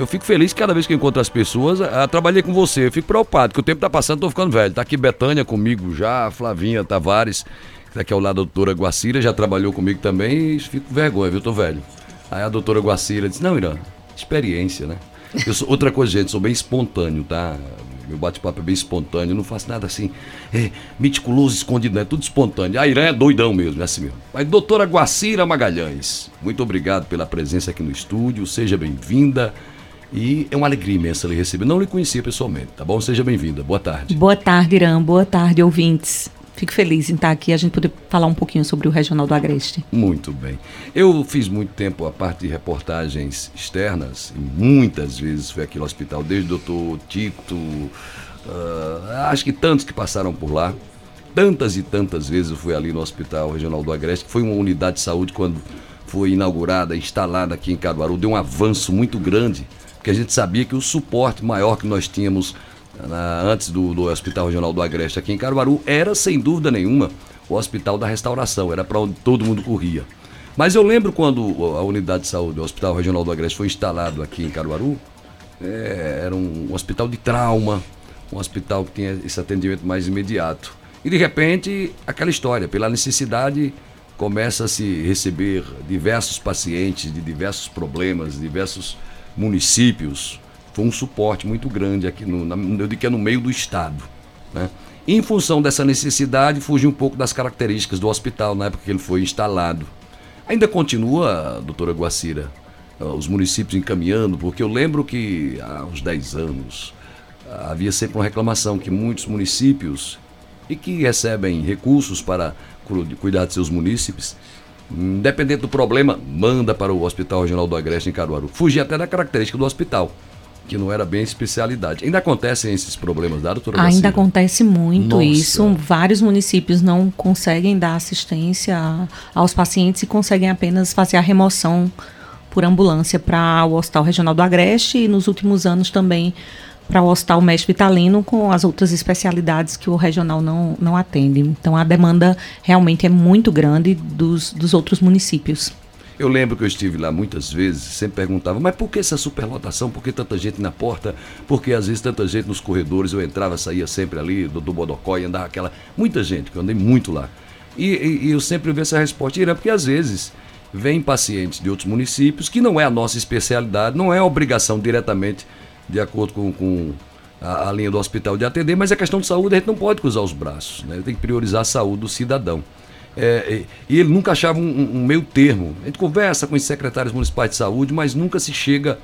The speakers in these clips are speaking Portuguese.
Eu fico feliz cada vez que encontro as pessoas. Eu trabalhei com você, eu fico preocupado, que o tempo tá passando, tô ficando velho. Tá aqui Betânia comigo já, Flavinha Tavares, que tá aqui ao lado da doutora Guacira, já trabalhou comigo também, e fico com vergonha, viu? Tô velho. Aí a doutora Guacira disse, não, Irã, experiência, né? Eu sou, outra coisa, gente, sou bem espontâneo, tá? Meu bate-papo é bem espontâneo, não faço nada assim, é, meticuloso, escondido, é tudo espontâneo. A Irã é doidão mesmo, é assim mesmo. Mas doutora Guacira Magalhães, muito obrigado pela presença aqui no estúdio, seja bem-vinda. E é uma alegria imensa lhe receber. Não lhe conhecia pessoalmente, tá bom? Seja bem-vinda. Boa tarde. Boa tarde, Irã. Boa tarde, ouvintes. Fico feliz em estar aqui a gente poder falar um pouquinho sobre o Regional do Agreste. Muito bem. Eu fiz muito tempo a parte de reportagens externas, e muitas vezes fui aqui no hospital, desde o doutor Tito, uh, acho que tantos que passaram por lá. Tantas e tantas vezes eu fui ali no Hospital Regional do Agreste, que foi uma unidade de saúde quando foi inaugurada, instalada aqui em Caruaru, deu um avanço muito grande, porque a gente sabia que o suporte maior que nós tínhamos na, antes do, do Hospital Regional do Agreste aqui em Caruaru, era sem dúvida nenhuma o Hospital da Restauração, era para onde todo mundo corria. Mas eu lembro quando a unidade de saúde, o Hospital Regional do Agreste, foi instalado aqui em Caruaru, é, era um, um hospital de trauma, um hospital que tinha esse atendimento mais imediato. E de repente, aquela história, pela necessidade, começa a se receber diversos pacientes de diversos problemas, diversos municípios foi um suporte muito grande aqui, no, na, eu digo que é no meio do Estado. Né? Em função dessa necessidade, fugiu um pouco das características do hospital na época que ele foi instalado. Ainda continua, doutora Guacira, ah, os municípios encaminhando, porque eu lembro que há uns 10 anos havia sempre uma reclamação que muitos municípios e que recebem recursos para cuidar de seus munícipes, independente do problema, manda para o Hospital Regional do Agreste em Caruaru. Fugir até da característica do hospital que não era bem especialidade. Ainda acontecem esses problemas da doutora Ainda acontece muito Nossa. isso. Vários municípios não conseguem dar assistência aos pacientes e conseguem apenas fazer a remoção por ambulância para o Hospital Regional do Agreste e nos últimos anos também para o Hospital Mestre Vitalino com as outras especialidades que o regional não, não atende. Então a demanda realmente é muito grande dos, dos outros municípios. Eu lembro que eu estive lá muitas vezes, sempre perguntava, mas por que essa superlotação? Por que tanta gente na porta? Por que às vezes tanta gente nos corredores? Eu entrava, saía sempre ali do, do Bodocó e andava aquela. Muita gente, que eu andei muito lá. E, e, e eu sempre vi essa resposta, Irã, porque às vezes vêm pacientes de outros municípios, que não é a nossa especialidade, não é obrigação diretamente de acordo com, com a, a, linha do hospital de atender, mas é questão de saúde, a gente não pode cruzar os braços, né? tem que priorizar a saúde do cidadão. É, e ele nunca achava um, um meio termo. A gente conversa com os secretários municipais de saúde, mas nunca se chega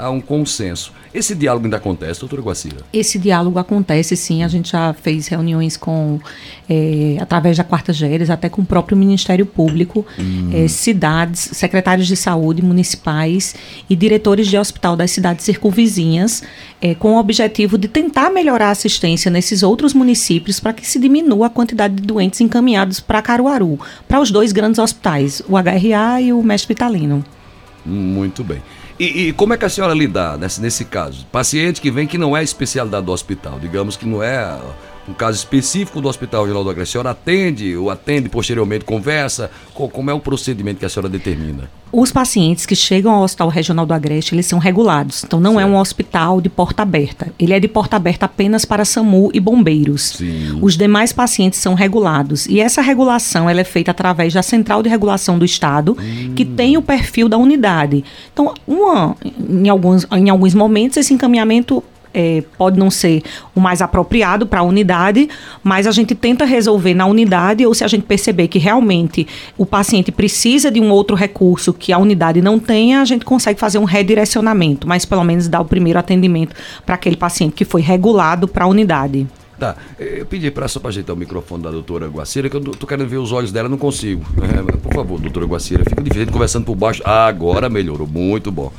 a um consenso. Esse diálogo ainda acontece, doutora Guacira? Esse diálogo acontece, sim. A gente já fez reuniões com, é, através da Quarta Géres, até com o próprio Ministério Público, hum. é, cidades, secretários de saúde municipais e diretores de hospital das cidades circunvizinhas, é, com o objetivo de tentar melhorar a assistência nesses outros municípios para que se diminua a quantidade de doentes encaminhados para Caruaru, para os dois grandes hospitais, o HRA e o Mestre Vitalino. Muito bem. E, e, como é que a senhora lida nesse, nesse caso? Paciente que vem que não é especialidade do hospital, digamos que não é um caso específico do Hospital Geral do Agreste, a senhora atende ou atende posteriormente, conversa? Como é o procedimento que a senhora determina? Os pacientes que chegam ao Hospital Regional do Agreste, eles são regulados. Então não certo. é um hospital de porta aberta. Ele é de porta aberta apenas para SAMU e bombeiros. Sim. Os demais pacientes são regulados. E essa regulação ela é feita através da Central de Regulação do Estado, hum. que tem o perfil da unidade. Então, uma, em, alguns, em alguns momentos, esse encaminhamento é, pode não ser o mais apropriado para a unidade, mas a gente tenta resolver na unidade ou se a gente perceber que realmente o paciente precisa de um outro recurso que a unidade não tenha, a gente consegue fazer um redirecionamento, mas pelo menos dar o primeiro atendimento para aquele paciente que foi regulado para a unidade. Tá, eu pedi para só para ajeitar o microfone da doutora Guacira, que eu tô querendo ver os olhos dela, não consigo. É, por favor, doutora Guacira, fica difícil conversando por baixo. Ah, agora melhorou, muito bom.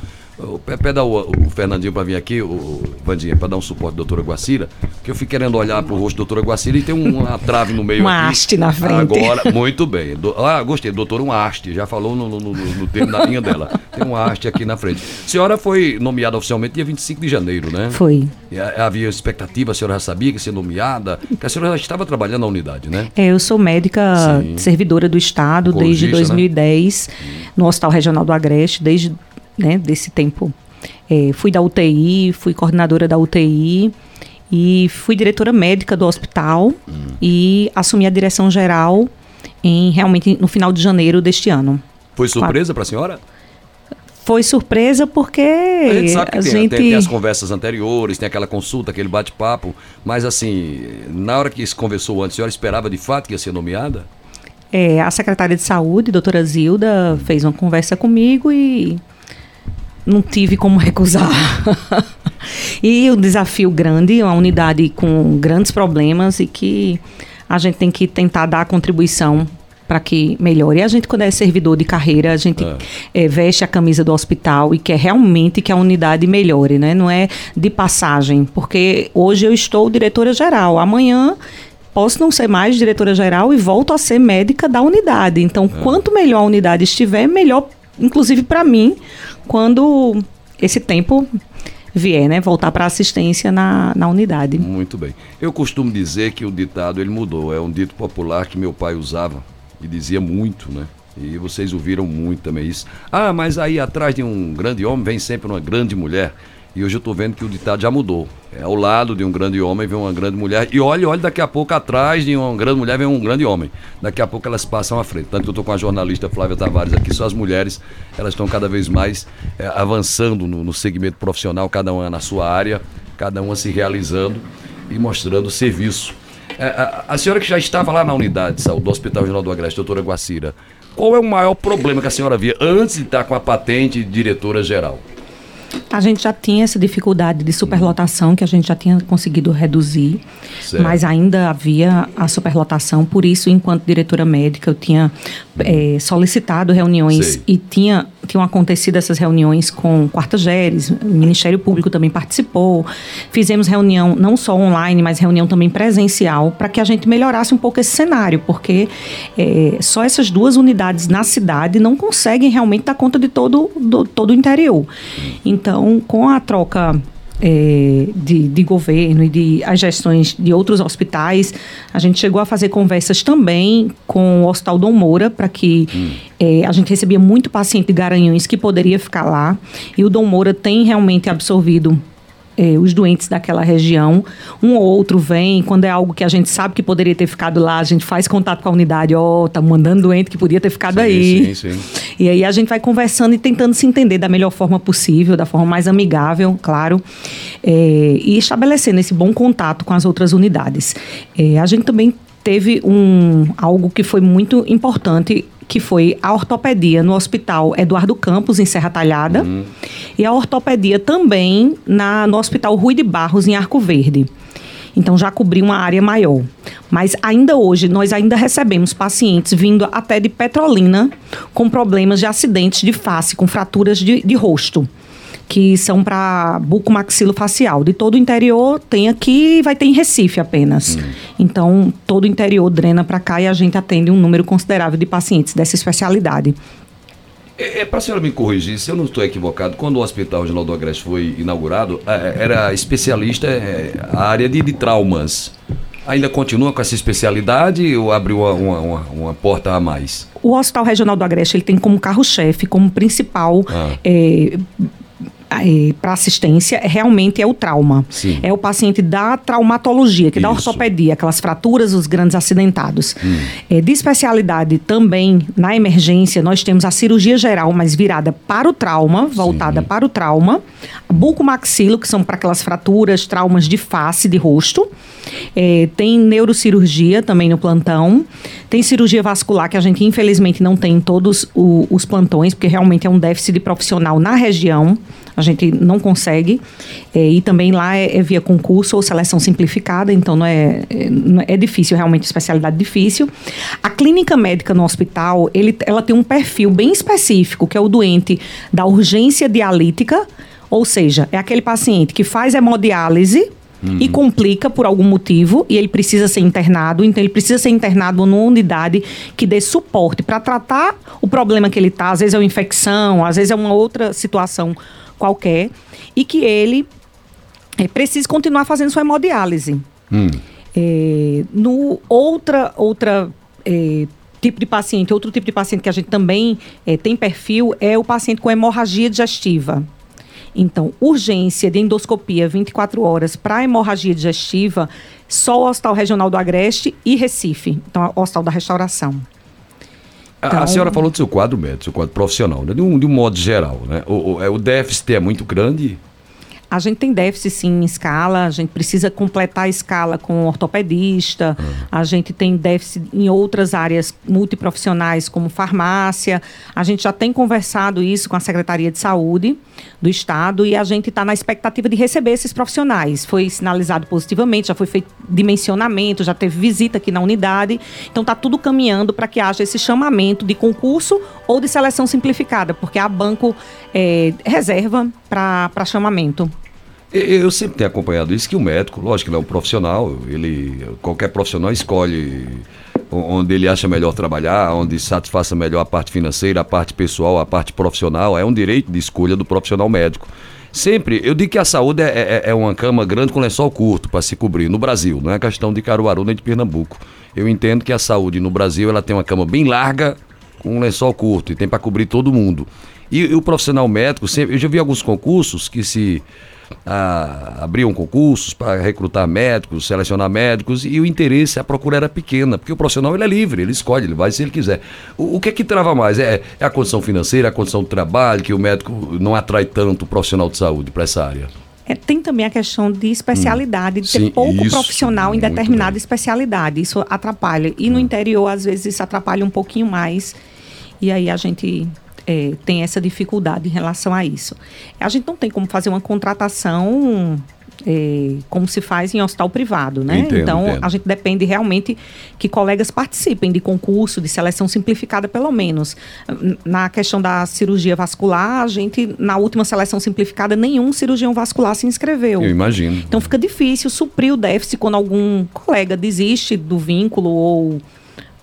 Pede o, o Fernandinho para vir aqui, o Vandinha, para dar um suporte à doutora Guacira, que eu fiquei querendo olhar para o rosto da doutora Guacira e tem uma trave no meio uma aqui. haste na frente. Agora, muito bem. Do, ah, gostei, doutora, uma haste, já falou no, no, no, no termo da linha dela. Tem uma haste aqui na frente. A senhora foi nomeada oficialmente dia 25 de janeiro, né? Foi. E havia expectativa, a senhora já sabia que ia ser nomeada, que a senhora já estava trabalhando na unidade, né? É, eu sou médica Sim. servidora do Estado desde 2010, né? no Hospital Regional do Agreste, desde né, desse tempo É, fui da UTI, fui coordenadora da UTI e fui diretora médica do hospital hum. e assumi a direção geral em realmente no final de janeiro deste ano. Foi surpresa para a senhora? Foi surpresa porque a gente sabe que tem, gente... Tem, tem, as conversas anteriores, tem aquela consulta, aquele bate-papo, mas assim, na hora que se conversou antes, a senhora esperava de fato que ia ser nomeada? É, a secretária de saúde, doutora Zilda, fez uma conversa comigo e não tive como recusar. e um desafio grande, uma unidade com grandes problemas e que a gente tem que tentar dar a contribuição para que melhore. E a gente, quando é servidor de carreira, a gente é. É, veste a camisa do hospital e quer realmente que a unidade melhore, né? Não é de passagem, porque hoje eu estou diretora geral, amanhã posso não ser mais diretora geral e volto a ser médica da unidade. Então, é. quanto melhor a unidade estiver, melhor, inclusive para mim, quando esse tempo vier, né, voltar para assistência na, na unidade. Muito bem. Eu costumo dizer que o ditado ele mudou. É um dito popular que meu pai usava e dizia muito, né? E vocês ouviram muito também isso. Ah, mas aí atrás de um grande homem vem sempre uma grande mulher. E hoje eu estou vendo que o ditado já mudou. É ao lado de um grande homem vem uma grande mulher. E olha, olha, daqui a pouco atrás de uma grande mulher vem um grande homem. Daqui a pouco elas passam à frente. Tanto que eu estou com a jornalista Flávia Tavares aqui, só as mulheres, elas estão cada vez mais é, avançando no, no segmento profissional, cada uma na sua área, cada uma se realizando e mostrando serviço é, a, a, senhora que já estava lá na unidade de saúde do Hospital Regional do Agreste, doutora Guacira, qual é o maior problema que a senhora via antes de estar com a patente de diretora geral? A gente já tinha essa dificuldade de superlotação que a gente já tinha conseguido reduzir, certo. mas ainda havia a superlotação. Por isso, enquanto diretora médica, eu tinha é, solicitado reuniões Sei. e tinha tinham acontecido essas reuniões com quarta-geres, o Ministério Público também participou. Fizemos reunião não só online, mas reunião também presencial, para que a gente melhorasse um pouco esse cenário, porque é, só essas duas unidades na cidade não conseguem realmente dar conta de todo, do, todo o interior. Então, com a troca é, de, de, governo e de as gestões de outros hospitais, a gente chegou a fazer conversas também com o Hospital Dom Moura para que hum. é, a gente recebia muito paciente de Garanhuns que poderia ficar lá e o Dom Moura tem realmente absorvido é, os doentes daquela região. Um ou outro vem, quando é algo que a gente sabe que poderia ter ficado lá, a gente faz contato com a unidade, ó, oh, tá mandando doente que podia ter ficado sim, aí. Sim, sim. E aí a gente vai conversando e tentando se entender da melhor forma possível, da forma mais amigável, claro, é, e estabelecendo esse bom contato com as outras unidades. É, a gente também teve um algo que foi muito importante que foi a ortopedia no Hospital Eduardo Campos, em Serra Talhada, uhum. e a ortopedia também na, no Hospital Rui de Barros, em Arco Verde. Então já cobriu uma área maior. Mas ainda hoje nós ainda recebemos pacientes vindo até de Petrolina com problemas de acidentes de face, com fraturas de, de rosto que são para bucomaxilofacial. De todo o interior tem aqui e vai ter em Recife apenas. Hum. Então, todo o interior drena para cá e a gente atende um número considerável de pacientes dessa especialidade. É, é para a senhora me corrigir, se eu não estou equivocado, quando o Hospital Regional do Agreste foi inaugurado, é, é, era especialista é, a área de, de, traumas. Ainda continua com essa especialidade ou abriu uma, uma, uma, porta a mais? O Hospital Regional do Agreste ele tem como carro-chefe, como principal ah. é, é, para assistência realmente é o trauma. Sim. É o paciente da traumatologia, que Isso. da ortopedia, aquelas fraturas, os grandes acidentados. Hum. É, de especialidade também, na emergência, nós temos a cirurgia geral, mas virada para o trauma, voltada Sim. para o trauma. Bucomaxilo, que são para aquelas fraturas, traumas de face, de rosto. É, tem neurocirurgia também no plantão. Tem cirurgia vascular, que a gente infelizmente não tem em todos o, os plantões, porque realmente é um déficit de profissional na região. A gente não consegue. É, e também lá é, é, via concurso ou seleção simplificada, então não é, é, é difícil, realmente especialidade difícil. A clínica médica no hospital, ele, ela tem um perfil bem específico, que é o doente da urgência dialítica, ou seja, é aquele paciente que faz hemodiálise Uhum. e complica por algum motivo e ele precisa ser internado, então ele precisa ser internado numa unidade que dê suporte para tratar o problema que ele está. Às vezes é uma infecção, às vezes é uma outra situação qualquer, e que ele é, precise continuar fazendo sua hemodiálise. Hum. É, no outra outra é, tipo de paciente, outro tipo de paciente que a gente também é, tem perfil é o paciente com hemorragia digestiva. Então, urgência de endoscopia 24 horas para hemorragia digestiva, só o Hospital Regional do Agreste e Recife. Então, o Hospital da Restauração. Então, a, senhora falou do seu quadro médico, seu quadro profissional, né? de, um, de um modo geral. Né? O, o, é, o déficit é muito grande? A gente tem déficit sim em escala, a gente precisa completar a escala com ortopedista, uhum. a gente tem déficit em outras áreas multiprofissionais, como farmácia. A gente já tem conversado isso com a Secretaria de Saúde do Estado e a gente está na expectativa de receber esses profissionais. Foi sinalizado positivamente, já foi feito dimensionamento, já teve visita aqui na unidade. Então está tudo caminhando para que haja esse chamamento de concurso ou de seleção simplificada, porque a banco é, reserva para chamamento. Eu sempre tenho acompanhado isso, que o médico, lógico que ele é um profissional, ele, qualquer profissional escolhe onde ele acha melhor trabalhar, onde satisfaça melhor a parte financeira, a parte pessoal, a parte profissional, é um direito de escolha do profissional médico. Sempre, eu digo que a saúde é, é, é uma cama grande com lençol curto para se cobrir, no Brasil, não é questão de Caruaru nem de Pernambuco. Eu entendo que a saúde no Brasil ela tem uma cama bem larga com lençol curto e tem para cobrir todo mundo. E, e, o profissional médico, sempre, eu já vi alguns concursos que se a, abriam concursos para recrutar médicos, selecionar médicos, e o interesse, a procura era pequena, porque o profissional ele é livre, ele escolhe, ele vai se ele quiser. O, o que é que trava mais? É, é, a condição financeira, a condição de trabalho, que o médico não atrai tanto o profissional de saúde para essa área? É, tem também a questão de especialidade, hum, de ter sim, pouco isso, profissional em determinada bem. especialidade. Isso atrapalha. E hum. no interior, às vezes, isso atrapalha um pouquinho mais. E aí a gente é, tem essa dificuldade em relação a isso. A gente não tem como fazer uma contratação é, como se faz em hospital privado, né? Entendo, então entendo. a gente depende realmente que colegas participem de concurso, de seleção simplificada, pelo menos. Na questão da cirurgia vascular, a gente, na última seleção simplificada, nenhum cirurgião vascular se inscreveu. Eu imagino. Então fica difícil suprir o déficit quando algum colega desiste do vínculo ou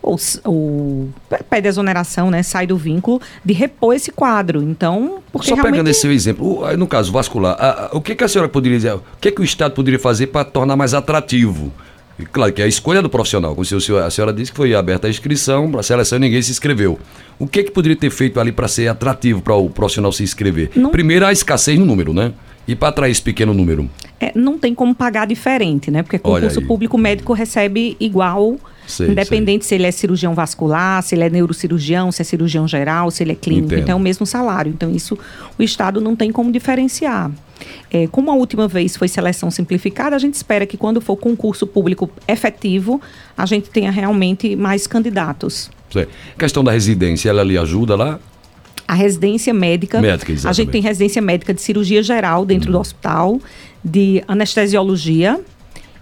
ou, ou pede exoneração, né, sai do vínculo, de repor esse quadro. Então, porque Só realmente... pegando esse seu exemplo, no caso vascular, a, a, o que, que, a senhora poderia dizer, o que, que o Estado poderia fazer para tornar mais atrativo? E, claro que é a escolha do profissional, como a senhora disse que foi aberta a inscrição, para a seleção e ninguém se inscreveu. O que, que poderia ter feito ali para ser atrativo para o profissional se inscrever? Não... Primeiro, a escassez no número, né? E para atrair esse pequeno número? É, não tem como pagar diferente, né? Porque concurso público médico recebe igual Sei, Independente sei. se ele é cirurgião vascular, se ele é neurocirurgião, se é cirurgião geral, se ele é clínico, Entendo. então é o mesmo salário. Então, isso o Estado não tem como diferenciar. É, como a última vez foi seleção simplificada, a gente espera que quando for concurso público efetivo, a gente tenha realmente mais candidatos. Sei. Questão da residência, ela lhe ajuda lá? A residência médica. Médica. A gente tem residência médica de cirurgia geral dentro hum. do hospital, de anestesiologia,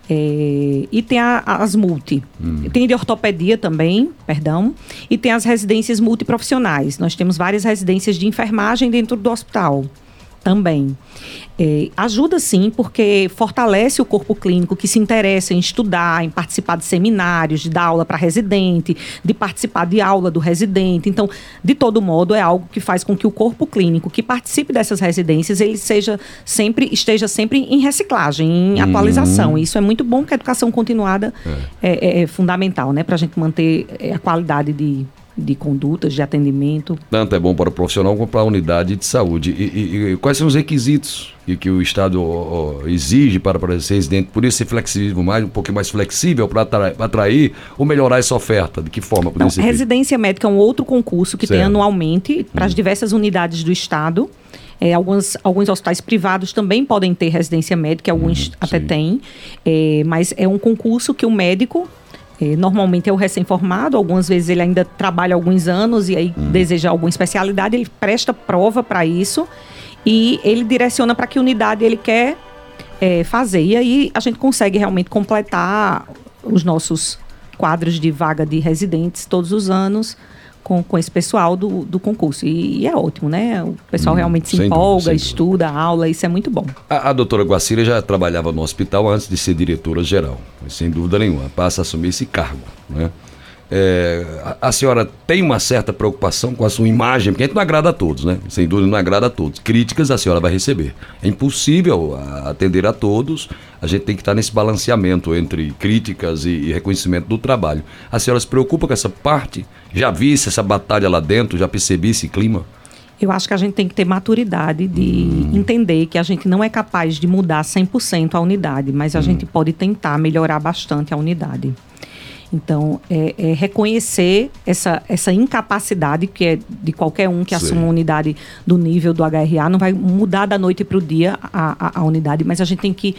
é, e tem a, as multi. Hum. Tem de ortopedia também, perdão. E tem as residências multiprofissionais. Nós temos várias residências de enfermagem dentro do hospital também. É, ajuda sim, porque fortalece o corpo clínico que se interessa em estudar, em participar de seminários, de dar aula para residente, de participar de aula do residente. Então, de todo modo, é algo que faz com que o corpo clínico que participe dessas residências, ele seja sempre, esteja sempre em reciclagem, em uhum. atualização. Isso é muito bom, porque a educação continuada é, é, é fundamental, né? Para a gente manter é, a qualidade de de condutas, de atendimento. Tanto é bom para o profissional como para a unidade de saúde. E, e, e quais são os requisitos que, que o Estado ó, exige para, para ser residente? Por isso ser flexível, mais, um pouquinho mais flexível para atrair, atrair, ou melhorar essa oferta? De que forma Não, Residência feito? médica é um outro concurso que certo. tem anualmente para as hum. diversas unidades do Estado. É, alguns, alguns hospitais privados também podem ter residência médica, alguns hum, até têm, é, mas é um concurso que o médico normalmente é o recém-formado, algumas vezes ele ainda trabalha alguns anos e aí uhum. deseja alguma especialidade, ele presta prova para isso e ele direciona para que unidade ele quer é, fazer. E aí a gente consegue realmente completar os nossos quadros de vaga de residentes todos os anos com, com esse pessoal do, do concurso. E, e é ótimo, né? O pessoal hum, realmente se empolga, dúvida, estuda, aula, isso é muito bom. A, a doutora Guacira já trabalhava no hospital antes de ser diretora geral, sem dúvida nenhuma. Passa a assumir esse cargo, né? É, a, a, senhora tem uma certa preocupação com a sua imagem, porque a gente não agrada a todos, né? Sem dúvida não agrada a todos. Críticas a senhora vai receber. É impossível atender a todos. A gente tem que estar nesse balanceamento entre críticas e, e reconhecimento do trabalho. A senhora se preocupa com essa parte? Já visse essa batalha lá dentro? Já percebi esse clima? Eu acho que a gente tem que ter maturidade de hum. entender que a gente não é capaz de mudar 100% a unidade, mas a hum. gente pode tentar melhorar bastante a unidade. Então, é, é, reconhecer essa, essa incapacidade que é de qualquer um que Sim. assuma uma unidade do nível do HRA, não vai mudar da noite para o dia a, a, a, unidade, mas a gente tem que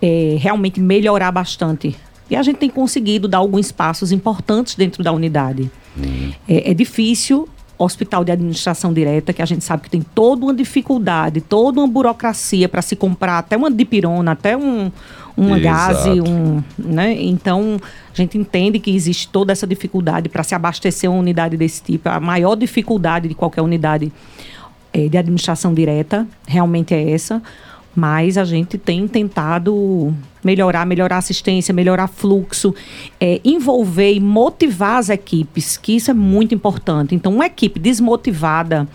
é, realmente melhorar bastante. E a gente tem conseguido dar alguns passos importantes dentro da unidade. Uhum. É, é difícil, hospital de administração direta, que a gente sabe que tem toda uma dificuldade, toda uma burocracia para se comprar até uma dipirona, até um, uma gase, um, né? Então, a gente entende que existe toda essa dificuldade para se abastecer uma unidade desse tipo. A maior dificuldade de qualquer unidade é, de administração direta realmente é essa mas a gente tem tentado melhorar, melhorar assistência, melhorar fluxo, é, envolver e motivar as equipes, que isso é muito importante. Então, uma equipe desmotivada,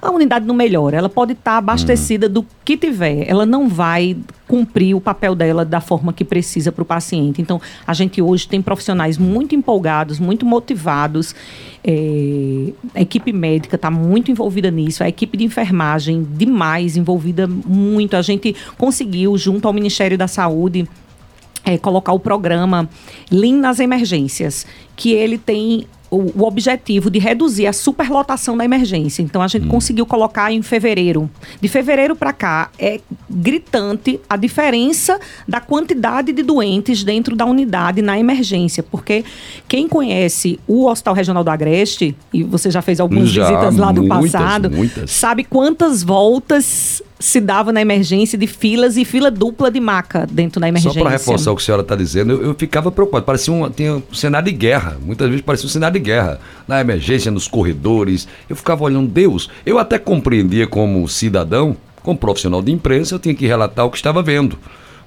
a unidade não melhora. Ela pode estar tá abastecida do que tiver. Ela não vai cumprir o papel dela da forma que precisa para o paciente. Então, a gente hoje tem profissionais muito empolgados, muito motivados. É, a equipe médica está muito envolvida nisso. A equipe de enfermagem, demais, envolvida muito. A gente conseguiu, junto ao Ministério da Saúde, é, colocar o programa Lean nas emergências, que ele tem o, o, objetivo de reduzir a superlotação da emergência. Então a gente hum. conseguiu colocar em fevereiro. De fevereiro para cá é gritante a diferença da quantidade de doentes dentro da unidade na emergência, porque quem conhece o Hospital Regional do Agreste e você já fez algumas já, visitas lá do muitas, passado, muitas. sabe quantas voltas se dava na emergência de filas e fila dupla de maca dentro da emergência. Só para reforçar o que a senhora está dizendo, eu, eu, ficava preocupado. Parecia um, tinha um cenário de guerra. Muitas vezes parecia um cenário de guerra. Na emergência, nos corredores. Eu ficava olhando, Deus, eu até compreendia como cidadão, como profissional de imprensa, eu tinha que relatar o que estava vendo.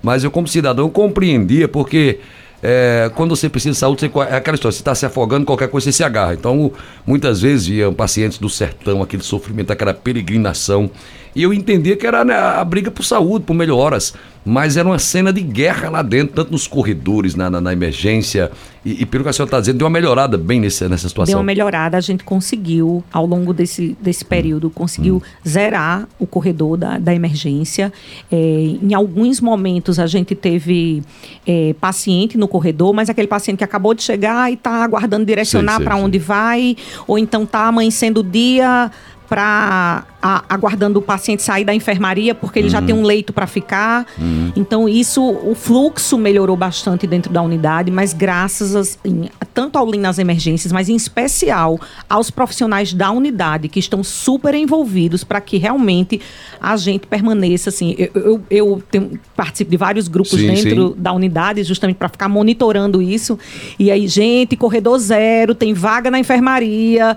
Mas eu, como cidadão, compreendia porque é, quando você precisa de saúde, você, é aquela história, você está se afogando, qualquer coisa você se agarra. Então, muitas vezes iam pacientes do sertão, aquele sofrimento, aquela peregrinação. E eu entendia que era né, a briga por saúde, por melhoras. Mas era uma cena de guerra lá dentro, tanto nos corredores, na, na, na emergência. E, e, pelo que a senhora está dizendo, deu uma melhorada bem nesse, nessa situação. Deu uma melhorada, a gente conseguiu, ao longo desse, desse período, hum. conseguiu hum. zerar o corredor da, da emergência. É, em alguns momentos a gente teve é, paciente no corredor, mas aquele paciente que acabou de chegar e está aguardando direcionar para onde vai, ou então está amanhecendo o dia para aguardando o paciente sair da enfermaria porque ele uhum. já tem um leito para ficar. Uhum. Então isso, o fluxo melhorou bastante dentro da unidade, mas graças a, assim, tanto ao Lean nas emergências, mas em especial aos profissionais da unidade que estão super envolvidos para que realmente a gente permaneça assim. Eu, eu, eu tenho, participo de vários grupos sim, dentro sim. da unidade justamente para ficar monitorando isso. E aí, gente, corredor zero, tem vaga na enfermaria,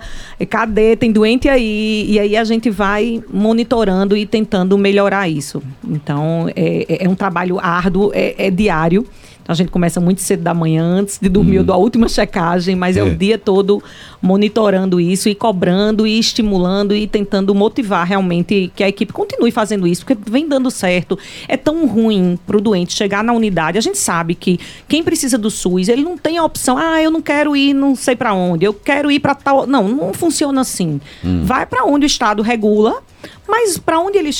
cadê? Tem doente aí e, aí a gente vai monitorando e tentando melhorar isso. Então, é, é, é um trabalho árduo, é, é diário. A gente começa muito cedo da manhã, antes de dormir, uhum. eu dou a última checagem, mas é. é. o dia todo monitorando isso e cobrando e estimulando e tentando motivar realmente que a equipe continue fazendo isso, porque vem dando certo. É tão ruim para o doente chegar na unidade. A gente sabe que quem precisa do SUS, ele não tem a opção, ah, eu não quero ir não sei para onde, eu quero ir para tal. Não, não funciona assim. Hum. Vai para onde o Estado regula, mas para onde ele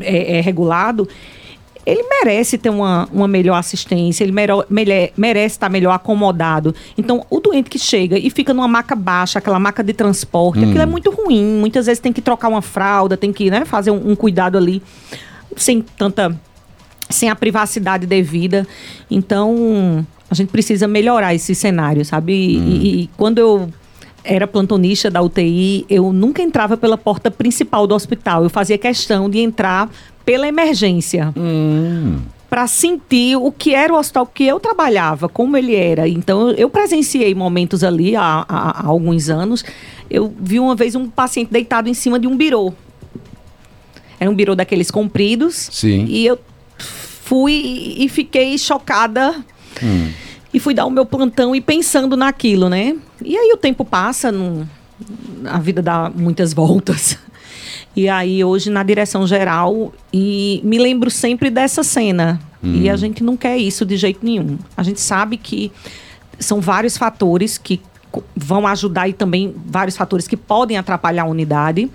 é, é regulado ele merece ter uma, uma melhor assistência, ele merece estar melhor acomodado. Então, o doente que chega e fica numa maca baixa, aquela maca de transporte, hum. aquilo é muito ruim. Muitas vezes tem que trocar uma fralda, tem que né, fazer um, um cuidado ali sem tanta. sem a privacidade devida. Então, a gente precisa melhorar esse cenário, sabe? E, hum. e, e quando eu era plantonista da UTI, eu nunca entrava pela porta principal do hospital. Eu fazia questão de entrar pela emergência. Hum. Para sentir o que era o hospital que eu trabalhava, como ele era. Então, eu presenciei momentos ali há, há, há alguns anos. Eu vi uma vez um paciente deitado em cima de um birô. Era um birô daqueles compridos. Sim. E eu fui e fiquei chocada. Hum. E fui dar o meu plantão e pensando naquilo, né? E aí o tempo passa, no, a vida dá muitas voltas. E aí hoje na direção geral e me lembro sempre dessa cena. E a gente não quer isso de jeito nenhum. A gente sabe que são vários fatores que vão ajudar e também vários fatores que podem atrapalhar a unidade.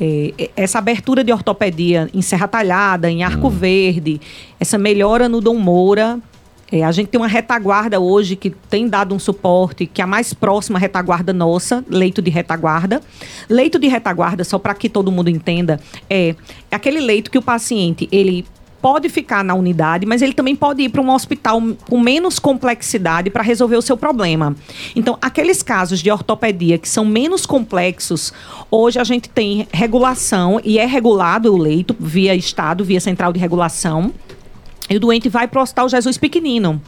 É, essa abertura de ortopedia em Serra Talhada, em Arco hum. Verde, essa melhora no Dom Moura. É, a gente tem uma retaguarda hoje que tem dado um suporte, que é a mais próxima retaguarda nossa, leito de retaguarda. Leito de retaguarda, só para que todo mundo entenda, é aquele leito que o paciente ele pode ficar na unidade, mas ele também pode ir para um hospital com menos complexidade para resolver o seu problema. Então, aqueles casos de ortopedia que são menos complexos, hoje a gente tem regulação e é regulado o leito via Estado, via Central de Regulação. E o doente vai para o Hospital Jesus Pequenino.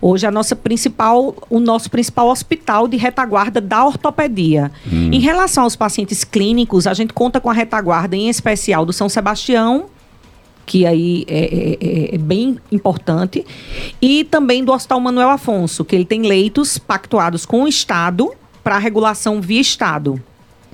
Hoje a nossa principal, o nosso principal hospital de retaguarda da ortopedia. Hum. Em relação aos pacientes clínicos, a gente conta com a retaguarda em especial do São Sebastião que aí é, é, é, é, bem importante, e também do Hospital Manuel Afonso, que ele tem leitos pactuados com o Estado para regulação via Estado.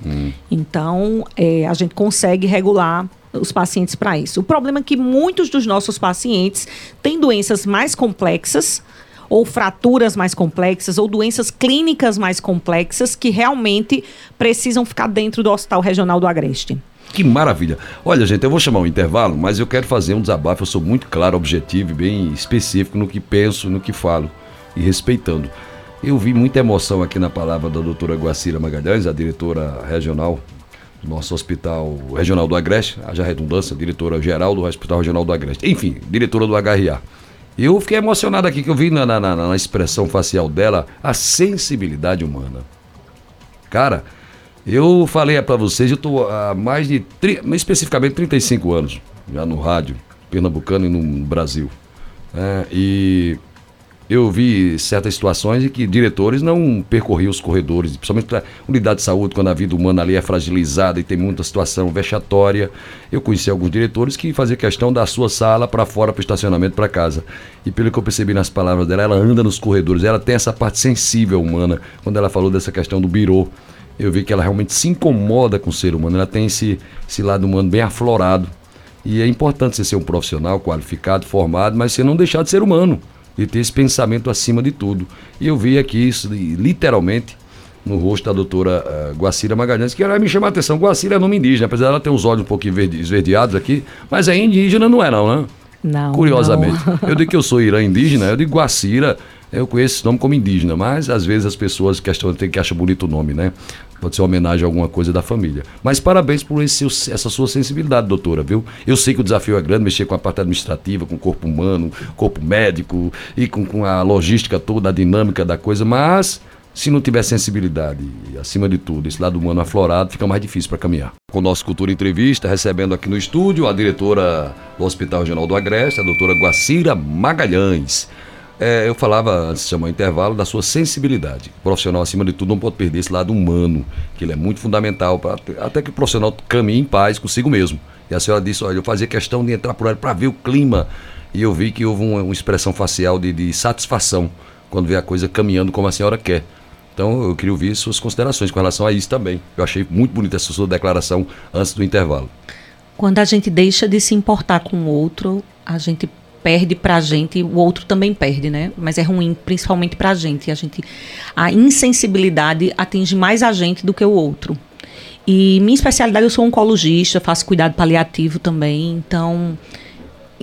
Hum. Então, é, a gente consegue regular os pacientes para isso. O problema é que muitos dos nossos pacientes têm doenças mais complexas, ou fraturas mais complexas, ou doenças clínicas mais complexas, que realmente precisam ficar dentro do Hospital Regional do Agreste. Que maravilha. Olha, gente, eu vou chamar um intervalo, mas eu quero fazer um desabafo. Eu sou muito claro, objetivo e bem específico no que penso, no que falo e respeitando. Eu vi muita emoção aqui na palavra da doutora Guacira Magalhães, a diretora regional nosso Hospital Regional do Agreste, haja redundância, diretora geral do Hospital Regional do Agreste. Enfim, diretora do HRA. Eu fiquei emocionado aqui que eu vi na, na, na, na expressão facial dela a sensibilidade humana. Cara, eu falei para vocês, eu estou há mais de, especificamente 35 anos, já no rádio, pernambucano e no Brasil. É, e eu vi certas situações em que diretores não percorriam os corredores, principalmente para unidade de saúde, quando a vida humana ali é fragilizada e tem muita situação vexatória. Eu conheci alguns diretores que faziam questão da sua sala para fora, para o estacionamento, para casa. E pelo que eu percebi nas palavras dela, ela anda nos corredores, ela tem essa parte sensível humana, quando ela falou dessa questão do birô eu vi que ela realmente se incomoda com o ser humano, ela tem esse, esse lado humano bem aflorado. E é importante você ser um profissional qualificado, formado, mas você não deixar de ser humano e ter esse pensamento acima de tudo. E eu vi aqui isso literalmente no rosto da doutora uh, Guacira Magalhães, que ela me chamou a atenção. Guacira é nome indígena, apesar dela ter uns olhos um pouquinho esverdeados aqui, mas é indígena não é não, né? Não. Curiosamente. Não. Eu digo que eu sou irã indígena, eu digo Guacira, eu conheço esse nome como indígena, mas às vezes as pessoas questionam, tem que achar bonito o nome, né? Pode ser uma homenagem a alguma coisa da família. Mas parabéns por esse, essa sua sensibilidade, doutora, viu? Eu sei que o desafio é grande, mexer com a parte administrativa, com o corpo humano, corpo médico e com, com a logística toda, a dinâmica da coisa, mas se não tiver sensibilidade acima de tudo, esse lado humano aflorado, fica mais difícil para caminhar. Com o nosso Cultura Entrevista, recebendo aqui no estúdio a diretora do Hospital Regional do Agreste, a doutora Guacira Magalhães. É, eu falava antes de chamar o intervalo da sua sensibilidade. O profissional, acima de tudo, não pode perder esse lado humano, que ele é muito fundamental, pra, até que o profissional caminhe em paz consigo mesmo. E a senhora disse: olha, eu fazia questão de entrar por aí para ver o clima. E eu vi que houve uma, uma expressão facial de, de, satisfação quando vê a coisa caminhando como a senhora quer. Então eu queria ouvir suas considerações com relação a isso também. Eu achei muito bonita essa sua declaração antes do intervalo. Quando a gente deixa de se importar com o outro, a gente perde pra gente, o outro também perde, né? Mas é ruim, principalmente pra gente. A gente a insensibilidade atinge mais a gente do que o outro. E minha especialidade, eu sou oncologista, faço cuidado paliativo também, então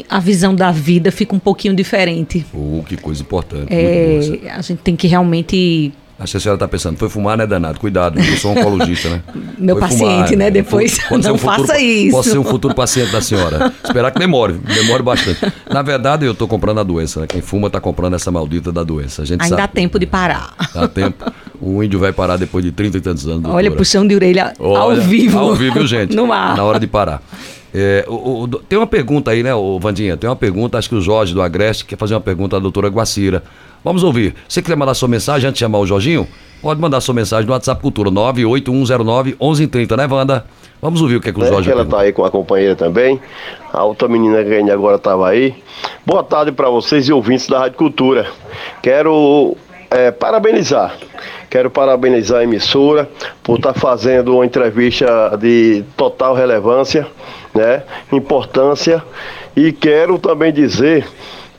a visão da vida fica um pouquinho diferente. Oh, que coisa importante. É, a gente tem que realmente Acho que a senhora está pensando, foi fumar, né, danado? Cuidado, eu sou oncologista, né? Meu foi paciente, fumar, né? Depois pode não um futuro, faça isso. Pode ser um futuro paciente da senhora. Esperar que demore, demore bastante. Na verdade, eu estou comprando a doença, né? Quem fuma está comprando essa maldita da doença. A gente Ainda sabe. dá tempo de parar. Dá tempo. O índio vai parar depois de 30 e tantos anos. Doutora. Olha, puxão de orelha Olha, ao vivo. Ao vivo, gente. No ar. Na hora de parar. É, o, o, tem uma pergunta aí, né, o Vandinha? Tem uma pergunta, acho que o Jorge do Agreste quer fazer uma pergunta à doutora Guacira. Vamos ouvir. Você quiser mandar sua mensagem antes de chamar o Jorginho? Pode mandar sua mensagem no WhatsApp Cultura 98109 1130, né, Wanda? Vamos ouvir o que é que o Jorge... É, ela tá aí com a companheira também. A outra menina que ainda agora estava aí. Boa tarde para vocês e ouvintes da Rádio Cultura. Quero é, parabenizar. Quero parabenizar a emissora por estar tá fazendo uma entrevista de total relevância, né? Importância. E quero também dizer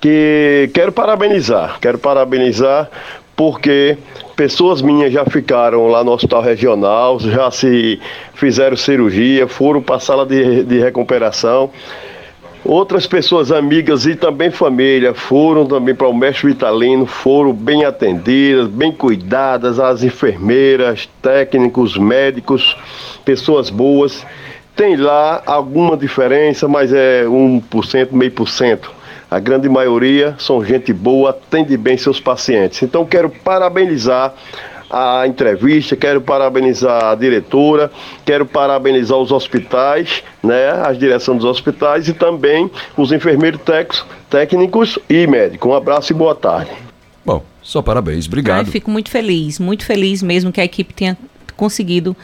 que quero parabenizar. Quero parabenizar porque Pessoas minhas já ficaram lá no hospital regional, já se fizeram cirurgia, foram para a sala de, de recuperação. Outras pessoas amigas e também família foram também para o mestre Vitalino, foram bem atendidas, bem cuidadas, as enfermeiras, técnicos, médicos, pessoas boas. Tem lá alguma diferença, mas é 1%, meio por cento. A grande maioria são gente boa, atende bem seus pacientes. Então quero parabenizar a entrevista, quero parabenizar a diretora, quero parabenizar os hospitais, né, a direção dos hospitais e também os enfermeiros técnicos e médicos. Um abraço e boa tarde. Bom, só parabéns, obrigado. Ai, fico muito feliz, muito feliz mesmo que a equipe tenha conseguido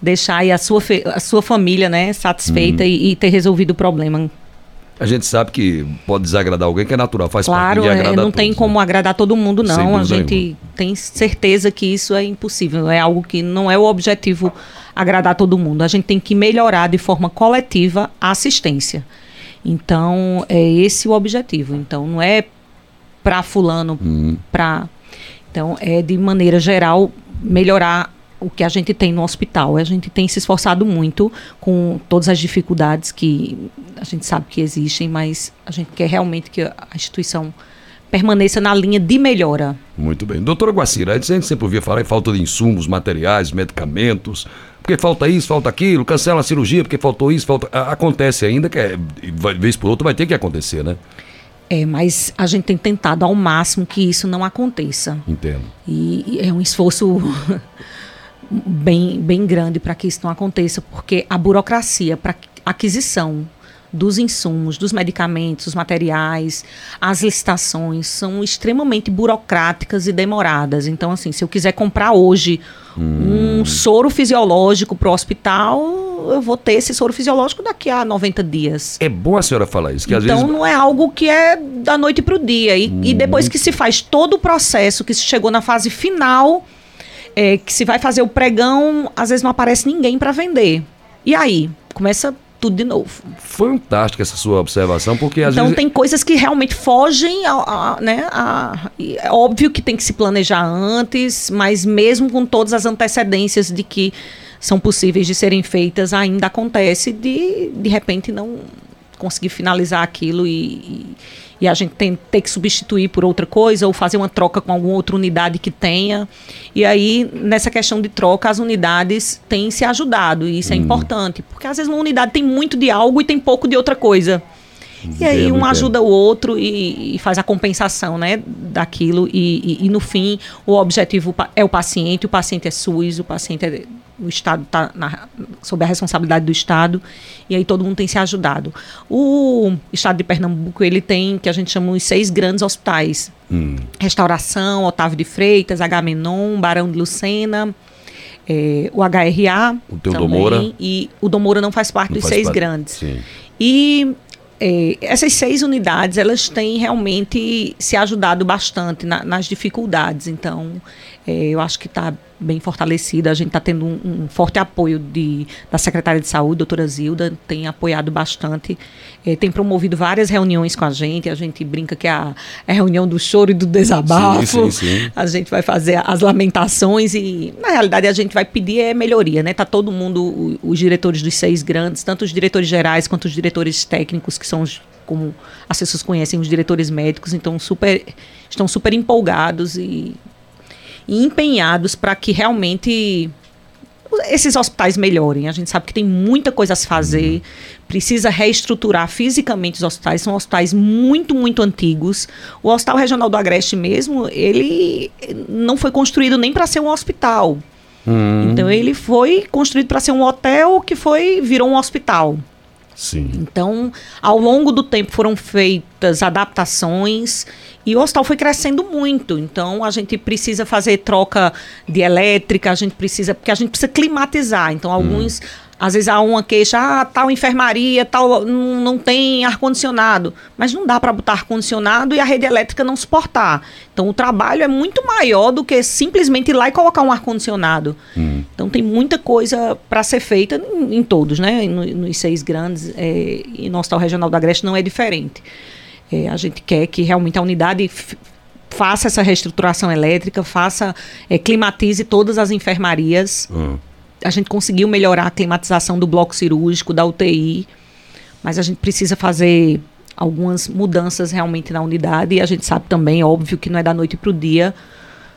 deixar a sua, a sua família né, satisfeita uhum. e, e ter resolvido o problema. A gente sabe que pode desagradar alguém, que é natural, faz claro, parte. Claro, é, não tem como né? agradar todo mundo, não. A gente nenhuma. tem certeza que isso é impossível. É algo que não é o objetivo agradar todo mundo. A gente tem que melhorar de forma coletiva a assistência. Então, é esse o objetivo. Então, não é para fulano, hum. para... Então, é de maneira geral melhorar o que a gente tem no hospital. A gente tem se esforçado muito com todas as dificuldades que a gente sabe que existem, mas a gente quer realmente que a instituição permaneça na linha de melhora. Muito bem. Doutora Guacira, a gente sempre ouvia falar em falta de insumos, materiais, medicamentos, porque falta isso, falta aquilo, cancela a cirurgia porque faltou isso, falta... Acontece ainda, que é, vez por outra vai ter que acontecer, né? É, mas a gente tem tentado ao máximo que isso não aconteça. Entendo. E, e é um esforço bem, bem grande para que isso não aconteça, porque a burocracia para aquisição dos insumos, dos medicamentos, os materiais, as licitações são extremamente burocráticas e demoradas. Então, assim, se eu quiser comprar hoje hum. um soro fisiológico para o hospital, eu vou ter esse soro fisiológico daqui a 90 dias. É bom a senhora falar isso, que então, vezes... não é algo que é da noite para o dia. E, hum. e depois que se faz todo o processo, que se chegou na fase final é, que se vai fazer o pregão, às vezes não aparece ninguém para vender. E aí? Começa tudo de novo. Fantástica essa sua observação, porque às então, vezes... tem coisas que realmente fogem, a, a, né? A, é óbvio que tem que se planejar antes, mas mesmo com todas as antecedências de que são possíveis de serem feitas, ainda acontece de, de repente, não conseguir finalizar aquilo e, e e a gente tem ter que substituir por outra coisa ou fazer uma troca com alguma outra unidade que tenha. E aí, nessa questão de troca, as unidades têm se ajudado, e isso é hum. importante, porque às vezes uma unidade tem muito de algo e tem pouco de outra coisa. E aí um ajuda o outro e, e, faz a compensação né, daquilo. E, e, e, no fim, o objetivo é o paciente, o paciente é SUS, o paciente é o Estado está sob a responsabilidade do Estado, e aí todo mundo tem se ajudado. O Estado de Pernambuco, ele tem, que a gente chama os seis grandes hospitais. Hum. Restauração, Otávio de Freitas, H-Menon, Barão de Lucena, é, o HRA o também, Domora. e o Domora não faz parte não dos faz seis parte. grandes. Sim. E é, essas seis unidades, elas têm realmente se ajudado bastante na, nas dificuldades. Então, é, eu acho que está bem fortalecida. A gente está tendo um, um, forte apoio de, da secretária de saúde, doutora Zilda, tem apoiado bastante, é, tem promovido várias reuniões com a gente. A gente brinca que é a, a reunião do choro e do desabafo. Sim, sim, sim. A gente vai fazer as lamentações e, na realidade, a gente vai pedir é melhoria, né? Tá todo mundo, os diretores dos seis grandes, tanto os diretores gerais quanto os diretores técnicos, que são os como as pessoas conhecem os diretores médicos, então super, estão super empolgados e e empenhados para que realmente esses hospitais melhorem. A gente sabe que tem muita coisa a se fazer, precisa reestruturar fisicamente os hospitais. São hospitais muito, muito antigos. O Hospital Regional do Agreste mesmo, ele não foi construído nem para ser um hospital. Hum. Então ele foi construído para ser um hotel que foi virou um hospital. Sim. Então, ao longo do tempo foram feitas adaptações e o hospital foi crescendo muito. Então, a gente precisa fazer troca de elétrica, a gente precisa, porque a gente precisa climatizar. Então, alguns hum às vezes há uma queixa, ah, tal enfermaria, tal não, não tem ar-condicionado. Mas não dá para botar ar-condicionado e a rede elétrica não suportar. Então o trabalho é muito maior do que simplesmente ir lá e colocar um ar-condicionado. Hum. Então tem muita coisa para ser feita em, em todos, né? Nos, nos seis grandes. É, e no Hospital Regional da Agreste não é diferente. É, a gente quer que realmente a unidade faça essa reestruturação elétrica, faça, é, climatize todas as enfermarias. Uhum. A gente conseguiu melhorar a climatização do bloco cirúrgico, da UTI, mas a gente precisa fazer algumas mudanças realmente na unidade e a gente sabe também, óbvio, que não é da noite para o dia,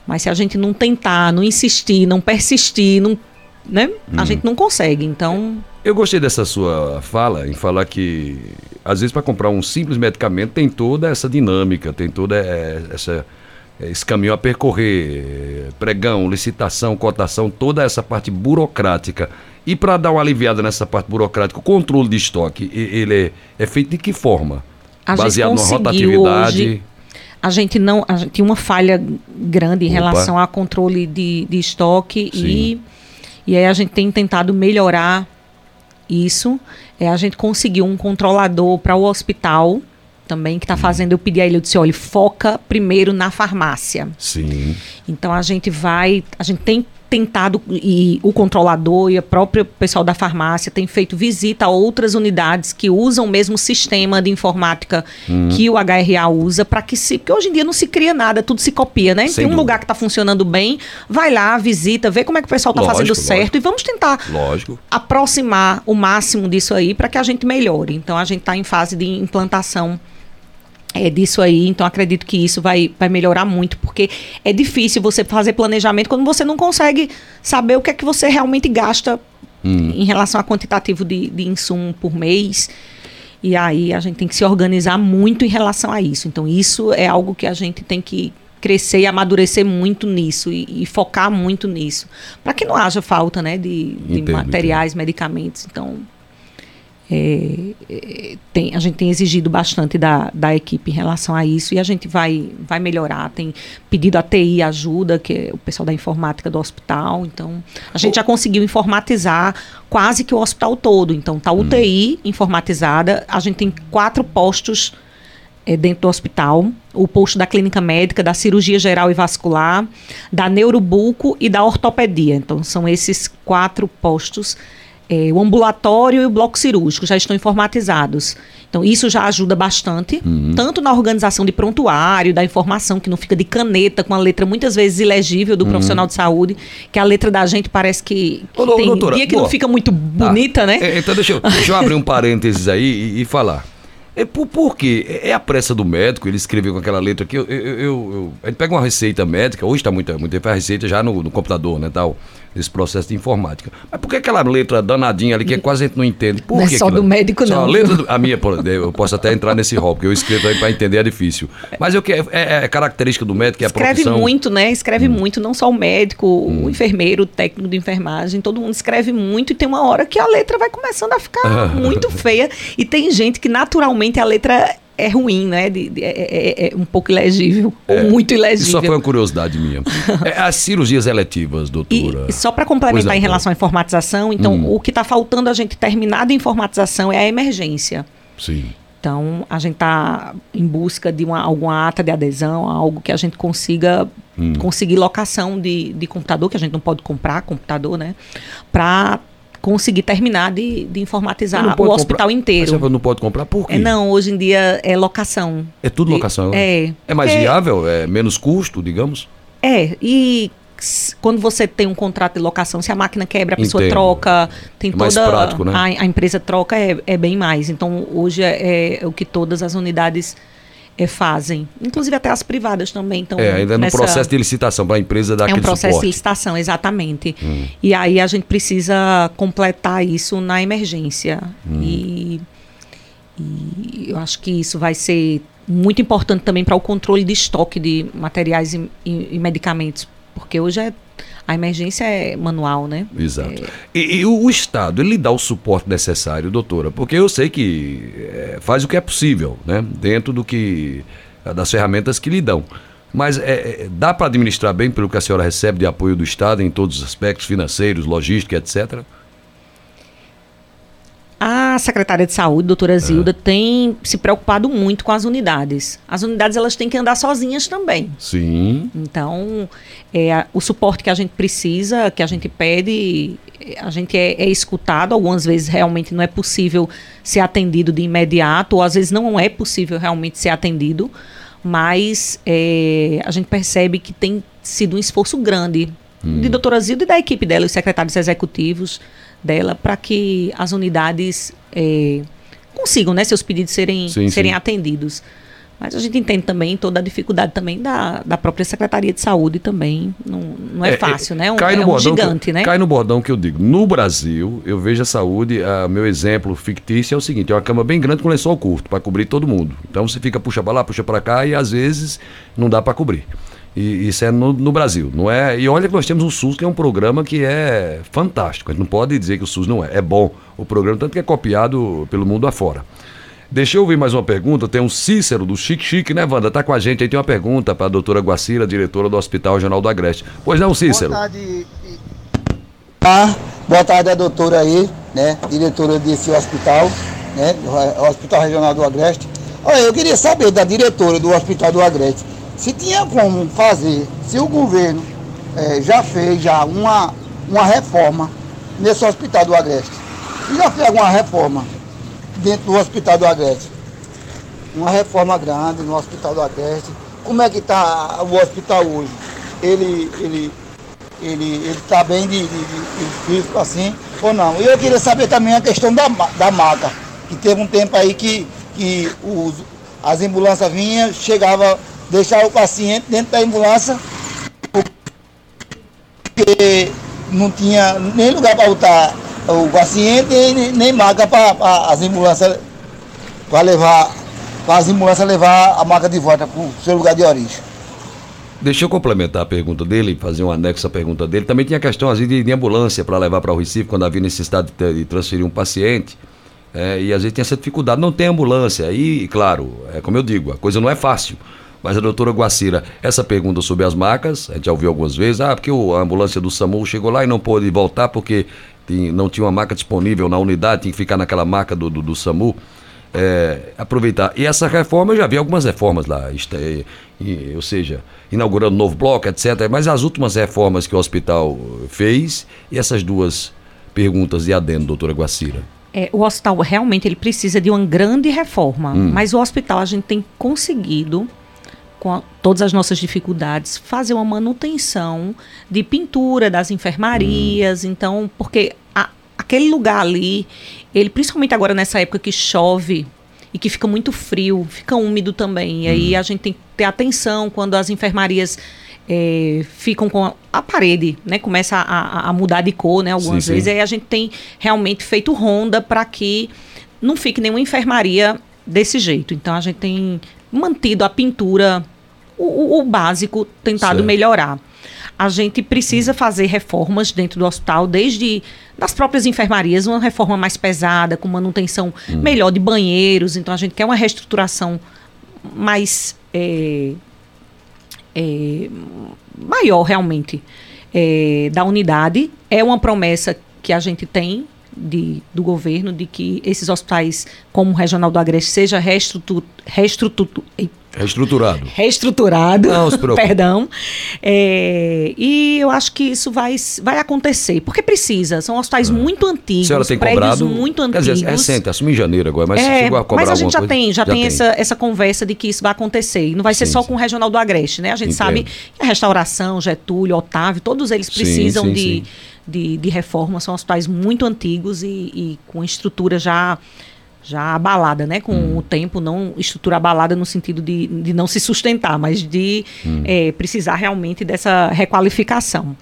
mas se a gente não tentar, não insistir, não persistir, não, né, a uhum. gente não consegue. Então. Eu gostei dessa sua fala em falar que às vezes para comprar um simples medicamento tem toda essa dinâmica, tem toda eh, essa eh, esse caminho a percorrer, pregão, licitação, cotação, toda essa parte burocrática. E para dar uma aliviada nessa parte burocrática, o controle de estoque, ele é, é feito de que forma? A Baseado na rotatividade? Hoje, a gente não. A gente tinha uma falha grande em Opa. relação ao controle de, de estoque e, e aí a gente tem tentado melhorar isso. É, a gente conseguiu um controlador para o hospital também que está fazendo eu pedir a ele, eu disse, olha, foca primeiro na farmácia. Sim. Então a gente vai, a gente tem tentado, e o controlador e o próprio pessoal da farmácia tem feito visita a outras unidades que usam o mesmo sistema de informática uhum. que o HRA usa, para que se. Porque hoje em dia não se cria nada, tudo se copia, né? Sem tem um dúvida. lugar que está funcionando bem, vai lá, visita, vê como é que o pessoal está fazendo certo lógico. e vamos tentar lógico. aproximar o máximo disso aí para que a gente melhore. Então a gente está em fase de implantação é, disso aí, então acredito que isso vai, vai melhorar muito, porque é difícil você fazer planejamento quando você não consegue saber o que é que você realmente gasta hum. em relação a quantitativo de, de insumo por mês. E aí a gente tem que se organizar muito em relação a isso. Então, isso é algo que a gente tem que crescer e amadurecer muito nisso e, e focar muito nisso. Para que não haja falta né, de, de materiais, medicamentos. Então, é, é, tem, a gente tem exigido bastante da, da equipe em relação a isso e a gente vai, vai melhorar. Tem pedido a TI ajuda, que é o pessoal da informática do hospital. Então, a gente já conseguiu informatizar quase que o hospital todo. Então, tá UTI hum. informatizada. A gente tem quatro postos é, dentro do hospital. O posto da clínica médica, da cirurgia geral e vascular, da neurobuco e da ortopedia. Então, são esses quatro postos é, o ambulatório e o bloco cirúrgico já estão informatizados. Então, isso já ajuda bastante, uhum. tanto na organização de prontuário, da informação, que não fica de caneta, com a letra muitas vezes ilegível do uhum. profissional de saúde, que a letra da gente parece que, que Ô, tem doutora, dia que boa. não fica muito bonita, tá. né? É, então, deixa eu, deixa eu abrir um parênteses aí e, e falar. É, por, por quê? É, é a pressa do médico, ele escreveu com aquela letra aqui. Eu, eu, eu, eu a gente pega uma receita médica, hoje está muito, muito tempo a receita já no, no computador, né? Tal esse processo de informática. Mas por que aquela letra danadinha ali que quase a gente não entende? Por não é que é só do médico, só não. A, letra do, a minha, eu posso até entrar nesse rol, porque eu escrevo aí para entender é difícil. Mas eu quero, é, é, característica do médico, é a Escreve profissão. muito, né? Escreve hum. muito, não só o médico, hum. o enfermeiro, o técnico de enfermagem, todo mundo escreve muito e tem uma hora que a letra vai começando a ficar muito feia. E tem gente que naturalmente a letra é ruim, né? De, de, é, é, é, um pouco ilegível, é, ou muito ilegível. Isso só foi uma curiosidade minha. É, as cirurgias eletivas, doutora. E, só para complementar em relação à informatização, então, hum. o que está faltando a gente terminar de informatização é a emergência. Sim. Então, a gente está em busca de uma, alguma ata de adesão, algo que a gente consiga hum. conseguir locação de, de computador, que a gente não pode comprar computador, né? Para conseguir terminar de, de informatizar o hospital comprar. inteiro. Mas você não pode comprar por quê? É, não, hoje em dia é locação. É tudo locação? É. É mais viável? É menos custo, digamos? É, e quando você tem um contrato de locação, se a máquina quebra, a pessoa Entendo. troca, tem é mais toda prático, né? a, a empresa troca é, é bem mais. Então hoje é, é o que todas as unidades é, fazem. Inclusive até as privadas também estão. É, ainda nessa... no processo de licitação, para a empresa dar É um processo suporte. de licitação, exatamente. Hum. E aí a gente precisa completar isso na emergência. Hum. E, e eu acho que isso vai ser muito importante também para o controle de estoque de materiais e, e, e medicamentos. Porque hoje é a emergência é manual, né? Exato. É... E, e, o Estado, ele dá o suporte necessário, doutora? Porque eu sei que é, faz o que é possível, né? Dentro do que das ferramentas que lhe dão. Mas é, é dá para administrar bem pelo que a senhora recebe de apoio do Estado em todos os aspectos financeiros, logística, etc.? A secretária de saúde, doutora é. Zilda, é. tem se preocupado muito com as unidades. As unidades elas têm que andar sozinhas também. Sim. Então, é, o suporte que a gente precisa, que a gente pede, a gente é, é, escutado. Algumas vezes realmente não é possível ser atendido de imediato, ou às vezes não é possível realmente ser atendido. mas é, a gente percebe que tem sido um esforço grande hum. de doutora Zilda e da equipe dela, os secretários executivos dela, para que as unidades é, consigam né, seus pedidos serem, sim, serem sim. atendidos. Mas a gente entende também toda a dificuldade também da, da própria Secretaria de Saúde também. Não, não é, é, é fácil, né? Um, cai no é um bordão gigante, que, né? Cai no bordão que eu digo. No Brasil, eu vejo a saúde, a, meu exemplo fictício é o seguinte: é uma cama bem grande com lençol curto para cobrir todo mundo. Então você fica puxa para lá, puxa para cá e às vezes não dá para cobrir. E isso é no, no, Brasil, não é? E olha que nós temos o SUS, que é um programa que é fantástico. A gente não pode dizer que o SUS não é. É bom o programa, tanto que é copiado pelo mundo afora. Deixa eu ouvir mais uma pergunta. Tem um Cícero do Chique Chique, né, Wanda? Tá com a gente aí. Tem uma pergunta para a doutora Guacira, diretora do Hospital Regional do Agreste. Pois não, Cícero? Boa tarde. Ah, boa tarde a doutora aí, né? Diretora desse hospital, né? Hospital Regional do Agreste. Olha, eu queria saber da diretora do Hospital do Agreste se tinha como fazer, se o governo é, já fez já uma, uma reforma nesse Hospital do Agreste. Se já fez alguma reforma dentro do Hospital do Agreste. Uma reforma grande no Hospital do Agreste. Como é que está o hospital hoje? Ele ele ele está bem de, de, de, físico assim ou não? E eu queria saber também a questão da, da maca, que teve um tempo aí que, que os, as ambulâncias vinham, chegava, deixava o paciente dentro da ambulância, porque não tinha nem lugar para botar o paciente nem, nem maca para as ambulâncias para levar para as ambulâncias levar a maca de volta para o seu lugar de origem. Deixa eu complementar a pergunta dele, fazer um anexo à pergunta dele. Também tinha a questão às vezes, de, ambulância para levar para o Recife quando havia necessidade de, de transferir um paciente. É, e às vezes tem essa dificuldade, não tem ambulância. E, claro, é como eu digo, a coisa não é fácil. Mas a doutora Guacira, essa pergunta sobre as macas, a gente já ouviu algumas vezes, ah, porque a ambulância do SAMU chegou lá e não pôde voltar porque não tinha uma maca disponível na unidade, tinha que ficar naquela maca do, do, do SAMU. É, aproveitar. E essa reforma, eu já vi algumas reformas lá, é, ou seja, inaugurando novo bloco, etc. Mas as últimas reformas que o hospital fez, e essas duas perguntas de adendo, doutora Guacira. É, o hospital realmente ele precisa de uma grande reforma, hum. mas o hospital a gente tem conseguido com a, todas as nossas dificuldades, fazer uma manutenção de pintura das enfermarias. Hum. Então, porque a, aquele lugar ali, ele principalmente agora nessa época que chove e que fica muito frio, fica úmido também. E hum. aí a gente tem que ter atenção quando as enfermarias é, ficam com a, a, parede, né? Começa a, a, mudar de cor, né? Algumas sim, vezes. Sim. E aí a gente tem realmente feito ronda para que não fique nenhuma enfermaria desse jeito. Então a gente tem mantido a pintura, o, o básico, tentado certo. melhorar. A gente precisa fazer reformas dentro do hospital, desde das próprias enfermarias, uma reforma mais pesada, com manutenção hum. melhor de banheiros. Então a gente quer uma reestruturação mais é, é, maior realmente é, da unidade. É uma promessa que a gente tem de, do governo de que esses hospitais, como o Regional do Agreste, seja reestrutur, reestrutur, Reestruturado. Reestruturado. Não se preocupe. Perdão. É, e eu acho que isso vai, vai acontecer. Porque precisa. São hospitais ah. muito antigos. A senhora tem cobrado? muito antigos. Quer dizer, é recente, assumi em janeiro agora, mas é, chegou a cobrar Mas a gente já coisa? tem, já, já tem, tem, Essa, essa conversa de que isso vai acontecer. E não vai ser sim, só sim. com o Regional do Agreste, né? A gente Entendo. sabe que a restauração, Getúlio, Otávio, todos eles precisam sim, de, de, de, reforma. São hospitais muito antigos e, e com estrutura já já abalada, né? Com hum. o tempo, não estrutura abalada no sentido de, de não se sustentar, mas de hum. é, precisar realmente dessa requalificação.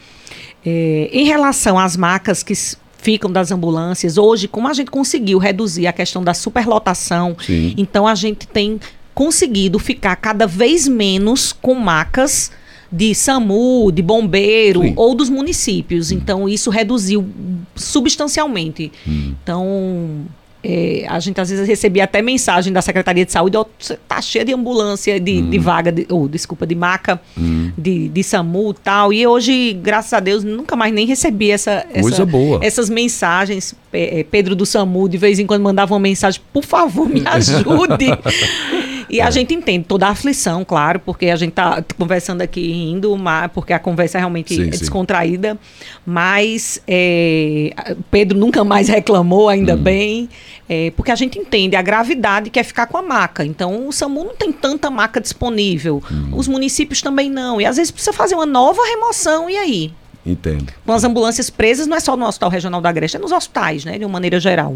É, em relação às macas que ficam das ambulâncias, hoje, como a gente conseguiu reduzir a questão da superlotação, Sim. então a gente tem conseguido ficar cada vez menos com macas de SAMU, de bombeiro Sim. ou dos municípios. Hum. Então, isso reduziu substancialmente. Hum. Então, é, a gente às vezes recebia até mensagem da Secretaria de Saúde, oh, tá cheia de ambulância, de, hum. de vaga, de, ou desculpa, de maca, hum. de, de SAMU e tal. E hoje, graças a Deus, nunca mais nem recebi essa, essa essas mensagens. É, Pedro do SAMU, de vez em quando mandava uma mensagem, por favor, me ajude. E é. a gente entende toda a aflição, claro, porque a gente tá conversando aqui rindo, mas, porque a conversa realmente sim, é sim. descontraída. Mas é, Pedro nunca mais reclamou, ainda hum. bem. É, porque a gente entende a gravidade que é ficar com a maca. Então, o SAMU não tem tanta maca disponível. Hum. Os municípios também não. E às vezes precisa fazer uma nova remoção. E aí? Entendo. Com as ambulâncias presas, não é só no Hospital Regional da Agreste, é nos hospitais, né? De uma maneira geral.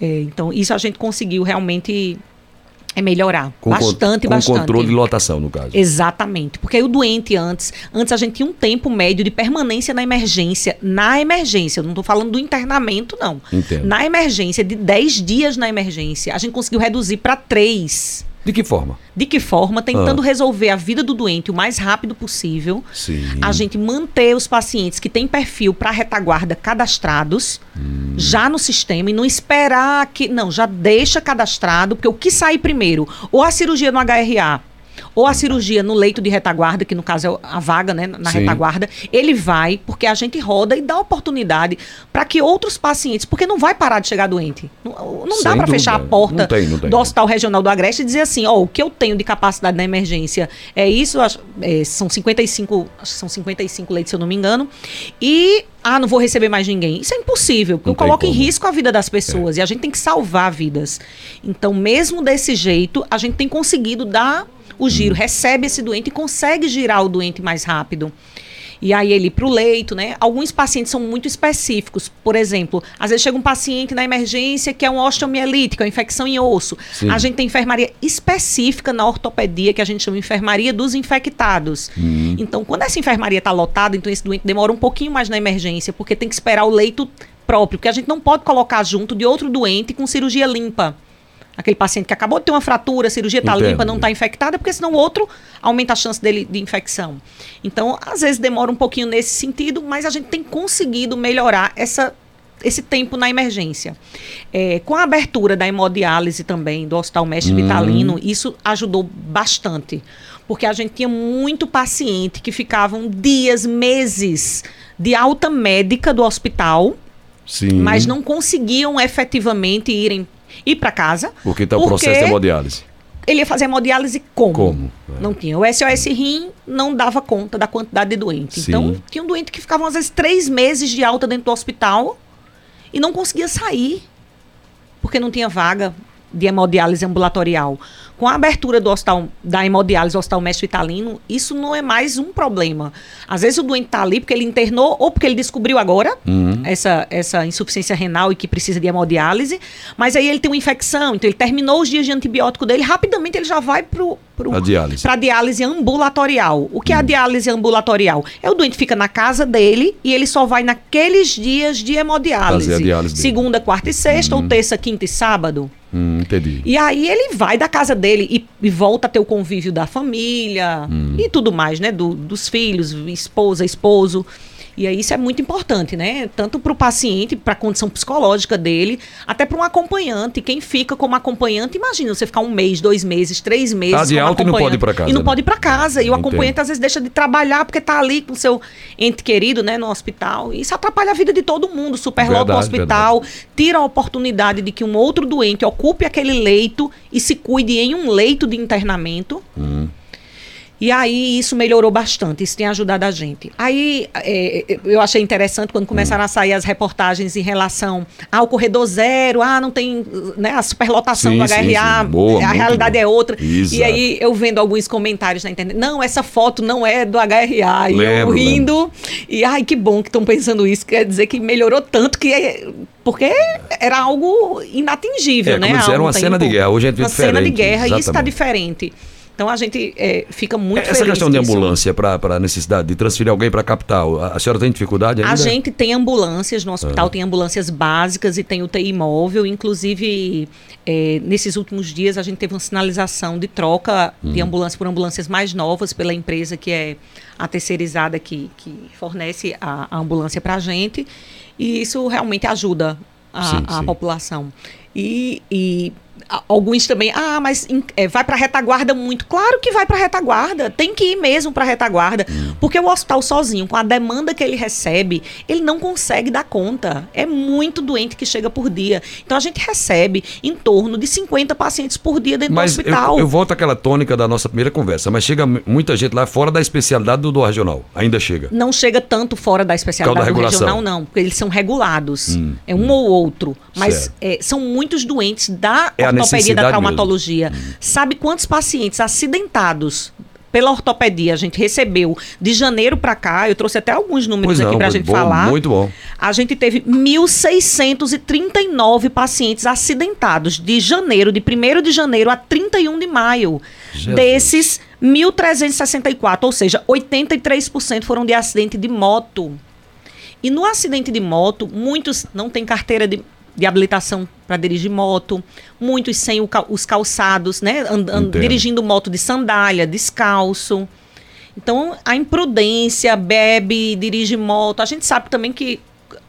É, então, isso a gente conseguiu realmente é melhorar. Com bastante, com bastante. controle de lotação, no caso. Exatamente. Porque aí o doente antes, antes a gente tinha um tempo médio de permanência na emergência. Na emergência, eu não estou falando do internamento, não. Entendo. Na emergência, de 10 dias na emergência, a gente conseguiu reduzir para 3. De que forma? De que forma? Tentando ah. resolver a vida do doente o mais rápido possível. Sim. A gente manter os pacientes que têm perfil para retaguarda cadastrados hum. já no sistema e não esperar que. Não, já deixa cadastrado, porque o que sai primeiro? Ou a cirurgia no HRA ou a cirurgia no leito de retaguarda, que no caso é a vaga, né, na Sim. retaguarda, ele vai, porque a gente roda e dá oportunidade para que outros pacientes, porque não vai parar de chegar doente. Não, não dá para fechar a porta não tem, não tem. do Hospital Regional do Agreste e dizer assim, ó, oh, o que eu tenho de capacidade na emergência é isso, é, são 55, são 55 leitos, se eu não me engano, e ah, não vou receber mais ninguém. Isso é impossível, porque eu coloco em risco a vida das pessoas é. e a gente tem que salvar vidas. Então, mesmo desse jeito, a gente tem conseguido dar o giro, recebe esse doente e consegue girar o doente mais rápido. E aí ele para o leito, né? Alguns pacientes são muito específicos. Por exemplo, às vezes chega um paciente na emergência que é um osteomielite, que é uma infecção em osso. Sim. A gente tem enfermaria específica na ortopedia, que a gente chama de enfermaria dos infectados. Hum. Então, quando essa enfermaria está lotada, então esse doente demora um pouquinho mais na emergência, porque tem que esperar o leito próprio, porque a gente não pode colocar junto de outro doente com cirurgia limpa aquele paciente que acabou de ter uma fratura, a cirurgia está limpa, não está infectada, porque senão o outro aumenta a chance dele de infecção. Então, às vezes demora um pouquinho nesse sentido, mas a gente tem conseguido melhorar essa esse tempo na emergência. É, com a abertura da hemodiálise também, do Hospital Mestre hum. Vitalino, isso ajudou bastante. Porque a gente tinha muito paciente que ficavam dias, meses de alta médica do hospital, Sim. mas não conseguiam efetivamente irem ir para casa. Porque está o processo de hemodiálise. Ele ia fazer hemodiálise como? Como? É. Não tinha. O SOS Rim não dava conta da quantidade de doentes. Sim. Então, tinha um doente que ficava, às vezes, três meses de alta dentro do hospital e não conseguia sair. Porque não tinha vaga de hemodiálise ambulatorial. Com a abertura do hospital, da hemodiálise do Hospital Mestre Italino, isso não é mais um problema. Às vezes o doente está ali porque ele internou ou porque ele descobriu agora uhum. essa, essa insuficiência renal e que precisa de hemodiálise, mas aí ele tem uma infecção, então ele terminou os dias de antibiótico dele, rapidamente ele já vai para a diálise. Pra diálise ambulatorial. O que é a hum. diálise ambulatorial? É o doente fica na casa dele e ele só vai naqueles dias de hemodiálise. Fazer a diálise Segunda, quarta e sexta, ou hum. terça, quinta e sábado. Hum, entendi. E aí ele vai da casa dele e, e volta a ter o convívio da família hum. e tudo mais, né? Do, dos filhos, esposa, esposo. E aí isso é muito importante, né? Tanto para o paciente, para a condição psicológica dele, até para um acompanhante. Quem fica como acompanhante, imagina você ficar um mês, dois meses, três meses. Tá de alta e não pode ir para casa. E não né? pode ir para casa. E o acompanhante às vezes deixa de trabalhar porque está ali com o seu ente querido, né, no hospital. E isso atrapalha a vida de todo mundo. Superlota o hospital, verdade. tira a oportunidade de que um outro doente ocupe aquele leito e se cuide em um leito de internamento. Hum. E aí isso melhorou bastante, isso tem ajudado a gente. Aí é, é, eu achei interessante quando começaram a sair as reportagens em relação ao corredor zero, ah, não tem né, a superlotação sim, do HRA, sim, sim. Boa, a realidade bom. é outra. Exato. E aí eu vendo alguns comentários na internet, não, essa foto não é do HRA. E lembro, eu rindo, lembro. e ai, que bom que estão pensando isso, quer dizer que melhorou tanto que é, porque era algo inatingível, é, né? Como era uma cena de guerra, hoje é diferente. Uma cena de guerra, exatamente. e isso está diferente. Então a gente é, fica muito Essa questão de ambulância para a necessidade de transferir alguém para a capital, a senhora tem dificuldade ainda? A gente tem ambulâncias no hospital, ah. tem ambulâncias básicas e tem UTI móvel. Inclusive, é, nesses últimos dias a gente teve uma sinalização de troca hum. de ambulância por ambulâncias mais novas pela empresa que é a terceirizada que, que fornece a, a ambulância para a gente. E isso realmente ajuda a, sim, a sim. população. E, e alguns também, ah, mas é, vai para retaguarda muito. Claro que vai para retaguarda, tem que ir mesmo para retaguarda, hum. porque o hospital sozinho, com a demanda que ele recebe, ele não consegue dar conta. É muito doente que chega por dia. Então a gente recebe em torno de 50 pacientes por dia dentro mas do hospital. Eu, eu volto àquela tônica da nossa primeira conversa, mas chega muita gente lá fora da especialidade do, do regional. Ainda chega. Não chega tanto fora da especialidade do regional, não, porque eles são regulados. Hum, é um hum. ou outro. Mas é, são muitos doentes da é ortopedia da traumatologia. Mesmo. Sabe quantos pacientes acidentados pela ortopedia a gente recebeu de janeiro para cá, eu trouxe até alguns números aqui para a gente bom, falar. Muito bom. A gente teve 1.639 pacientes acidentados de janeiro, de 1 de janeiro a 31 de maio. Jesus. Desses, 1.364, ou seja, 83% foram de acidente de moto. E no acidente de moto, muitos não têm carteira de de habilitação para dirigir moto, muitos sem o, os calçados, né? And, and, dirigindo moto de sandália, descalço. Então, a imprudência, bebe, dirige moto. A gente sabe também que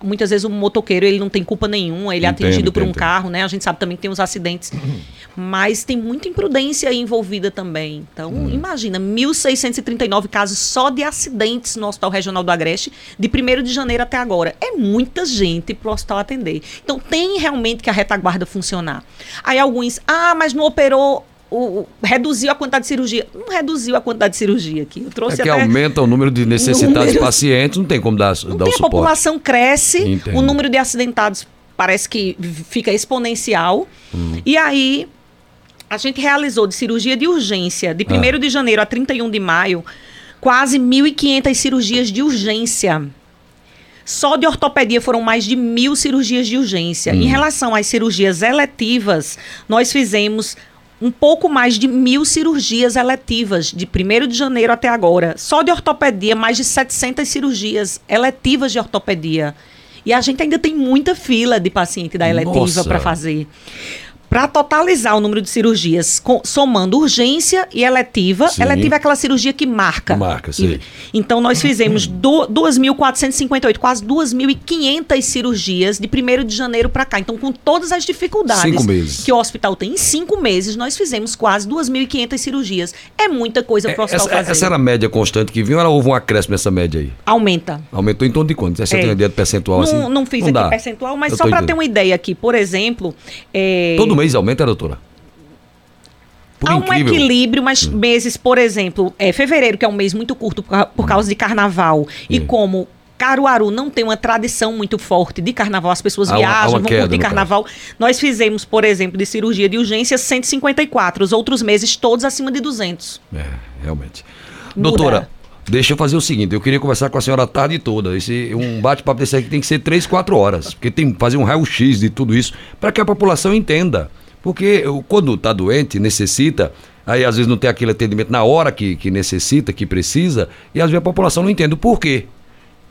muitas vezes o motoqueiro ele não tem culpa nenhuma, ele é atingido por um carro, né? A gente sabe também que tem os acidentes, mas tem muita imprudência envolvida também. Então, hum. imagina, 1.639 casos só de acidentes no Hospital Regional do Agreste, de 1 de janeiro até agora. É muita gente para o hospital atender. Então, tem realmente que a retaguarda funcionar. Aí alguns, ah, mas não operou o, reduziu a quantidade de cirurgia. Não reduziu a quantidade de cirurgia aqui. Eu trouxe é que aumenta o número de necessitados número... pacientes, não tem como dar, não dar tem, o suporte. A população cresce, Entendo. o número de acidentados parece que fica exponencial. Hum. E aí, a gente realizou de cirurgia de urgência, de 1 ah. de janeiro a 31 de maio, quase 1.500 cirurgias de urgência. Só de ortopedia foram mais de mil cirurgias de urgência. Hum. Em relação às cirurgias eletivas, nós fizemos um pouco mais de mil cirurgias eletivas de 1 de janeiro até agora. Só de ortopedia, mais de 700 cirurgias eletivas de ortopedia. E a gente ainda tem muita fila de paciente da eletiva para fazer para totalizar o número de cirurgias, com, somando urgência e eletiva. Sim. Eletiva é aquela cirurgia que marca. Marca, sim. então, nós fizemos 2.458, quase 2.500 cirurgias de 1 de janeiro para cá. Então, com todas as dificuldades que o hospital tem, em cinco meses, nós fizemos quase 2.500 cirurgias. É muita coisa para o hospital essa, fazer. Essa era a média constante que vinha ou houve um acréscimo nessa média aí? Aumenta. Aumentou em torno de quanto? Você é. tem uma ideia de percentual não, assim? Não fiz não aqui dá. percentual, mas Eu só para ter uma ideia aqui. Por exemplo... É... Todo mês aumenta, doutora? Por Há um incrível. equilíbrio, mas hum. meses, por exemplo, é, fevereiro, que é um mês muito curto por, por causa de carnaval, e hum. como Caruaru não tem uma tradição muito forte de carnaval, as pessoas há viajam, uma, vão curtir carnaval. Caso. Nós fizemos, por exemplo, de cirurgia de urgência 154, os outros meses todos acima de 200. É, realmente. Muda. Doutora, Deixa eu fazer o seguinte, eu queria conversar com a senhora a tarde toda. Esse, um bate-papo desse aqui tem que ser três, quatro horas, porque tem que fazer um raio-x de tudo isso, para que a população entenda. Porque quando está doente, necessita, aí às vezes não tem aquele atendimento na hora que, que necessita, que precisa, e às vezes a população não entende o porquê.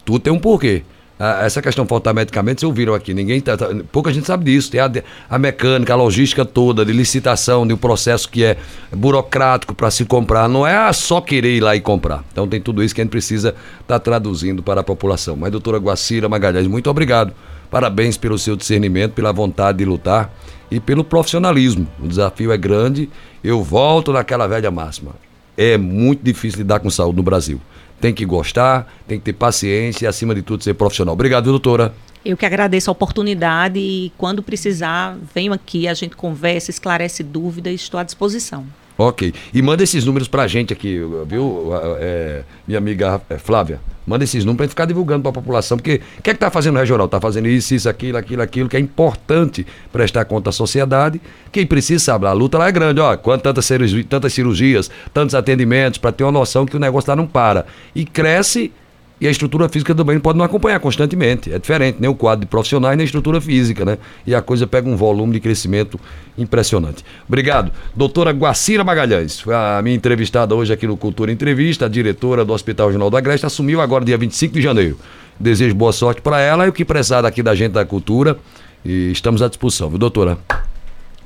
Tudo tem um porquê. Ah, essa questão de faltar medicamentos, vocês ouviram aqui, ninguém tá, tá, pouca gente sabe disso. Tem a, a mecânica, a logística toda de licitação, de um processo que é burocrático para se comprar. Não é só querer ir lá e comprar. Então tem tudo isso que a gente precisa estar tá traduzindo para a população. Mas, doutora Guacira Magalhães, muito obrigado. Parabéns pelo seu discernimento, pela vontade de lutar e pelo profissionalismo. O desafio é grande. Eu volto naquela velha máxima. É muito difícil lidar com saúde no Brasil tem que gostar, tem que ter paciência e, acima de tudo, ser profissional. Obrigado, doutora. Eu que agradeço a oportunidade e, quando precisar, venho aqui, a gente conversa, esclarece dúvidas, estou à disposição. Ok. E manda esses números pra gente aqui, viu, é, minha amiga é, Flávia? Manda esses números pra gente ficar divulgando pra população, porque o que é que tá fazendo o regional? Tá fazendo isso, isso, aquilo, aquilo, aquilo, que é importante prestar conta à sociedade. Quem precisa sabe, a luta lá é grande, ó. Quanto tantas, cirurgias, tantas cirurgias, tantos atendimentos, para ter uma noção que o negócio lá não para. E cresce e a estrutura física também pode não acompanhar constantemente. É diferente, nem o quadro de profissionais nem a estrutura física, né? E a coisa pega um volume de crescimento impressionante. Obrigado. Doutora Guacira Magalhães, foi a minha entrevistada hoje aqui no Cultura Entrevista, a diretora do Hospital Regional da Agreste, assumiu agora dia 25 de janeiro. Desejo boa sorte para ela e o que precisar daqui da gente da cultura. E estamos à disposição, viu, doutora?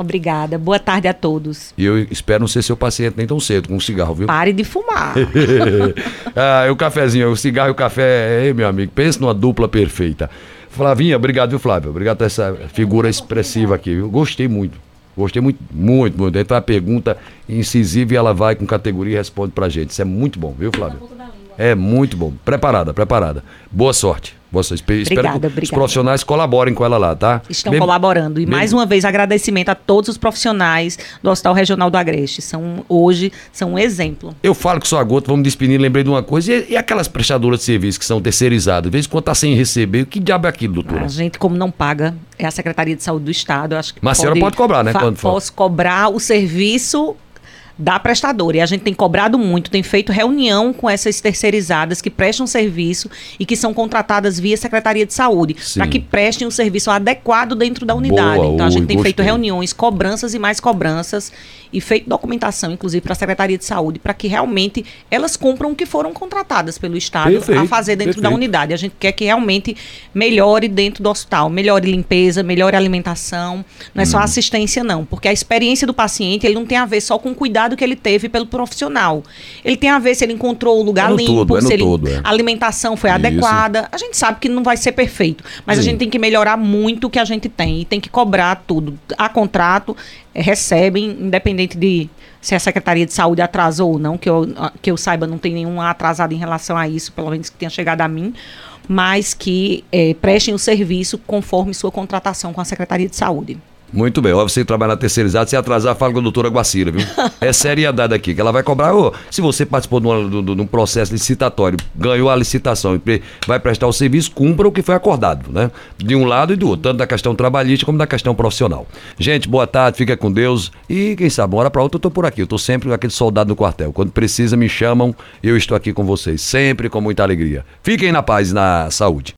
Obrigada. Boa tarde a todos. E eu espero não ser seu paciente nem tão cedo com um cigarro, viu? Pare de fumar. ah, o cafezinho, o cigarro e o café, ei, meu amigo, pense numa dupla perfeita. Flavinha, obrigado, viu, Flávio? Obrigado por essa figura expressiva aqui, viu? Gostei muito. Gostei muito, muito, muito. Então a pergunta incisiva e ela vai com categoria e responde pra gente. Isso é muito bom, viu, Flávio? É muito bom. Preparada, preparada. Boa sorte. Boa sorte. Espero obrigada, que obrigada. os profissionais colaborem com ela lá, tá? Estão colaborando. E mais uma vez, agradecimento a todos os profissionais do Hospital Regional do Agreste. São, hoje, são um exemplo. Eu falo que sou a gota, vamos despedir, lembrei de uma coisa. E, e aquelas prestadoras de serviço que são terceirizadas? Às vezes, quando está sem receber, que diabo é aquilo, doutora? A gente, como não paga, é a Secretaria de Saúde do Estado. Eu acho que Mas pode, a senhora pode cobrar, né? Quando for. Posso cobrar o serviço da prestadora. E a gente tem cobrado muito, tem feito reunião com essas terceirizadas que prestam serviço e que são contratadas via Secretaria de Saúde, para que prestem um serviço adequado dentro da unidade. Boa, então a gente tem gostei. feito reuniões, cobranças e mais cobranças e feito documentação, inclusive, para a Secretaria de Saúde, para que realmente elas cumpram o que foram contratadas pelo Estado perfeito, a fazer dentro perfeito. da unidade. A gente quer que realmente melhore dentro do hospital, melhore limpeza, melhore alimentação, não é hum. só assistência não, porque a experiência do paciente, ele não tem a ver só com o cuidado que ele teve pelo profissional. Ele tem a ver se ele encontrou o lugar é limpo, todo, é se ele, todo, é. a alimentação foi Isso. adequada. A gente sabe que não vai ser perfeito, mas Sim. a gente tem que melhorar muito o que a gente tem e tem que cobrar tudo. A contrato, recebem, independente de se a Secretaria de Saúde atrasou ou não, que eu, que eu saiba, não tem nenhum atrasado em relação a isso, pelo menos que tenha chegado a mim, mas que é, prestem o serviço conforme sua contratação com a Secretaria de Saúde. Muito bem. Ó, você trabalha na terceirizada, se atrasar, fala com a doutora Guacira, viu? É seriedade aqui, que ela vai cobrar. Oh, se você participou de, uma, de, de, um processo licitatório, ganhou a licitação e vai prestar o serviço, cumpra o que foi acordado, né? De um lado e do outro, tanto da questão trabalhista como da questão profissional. Gente, boa tarde, fica com Deus. E quem sabe, uma hora para outra eu tô por aqui. Eu tô sempre aquele soldado no quartel. Quando precisa, me chamam, eu estou aqui com vocês, sempre com muita alegria. Fiquem na paz e na saúde.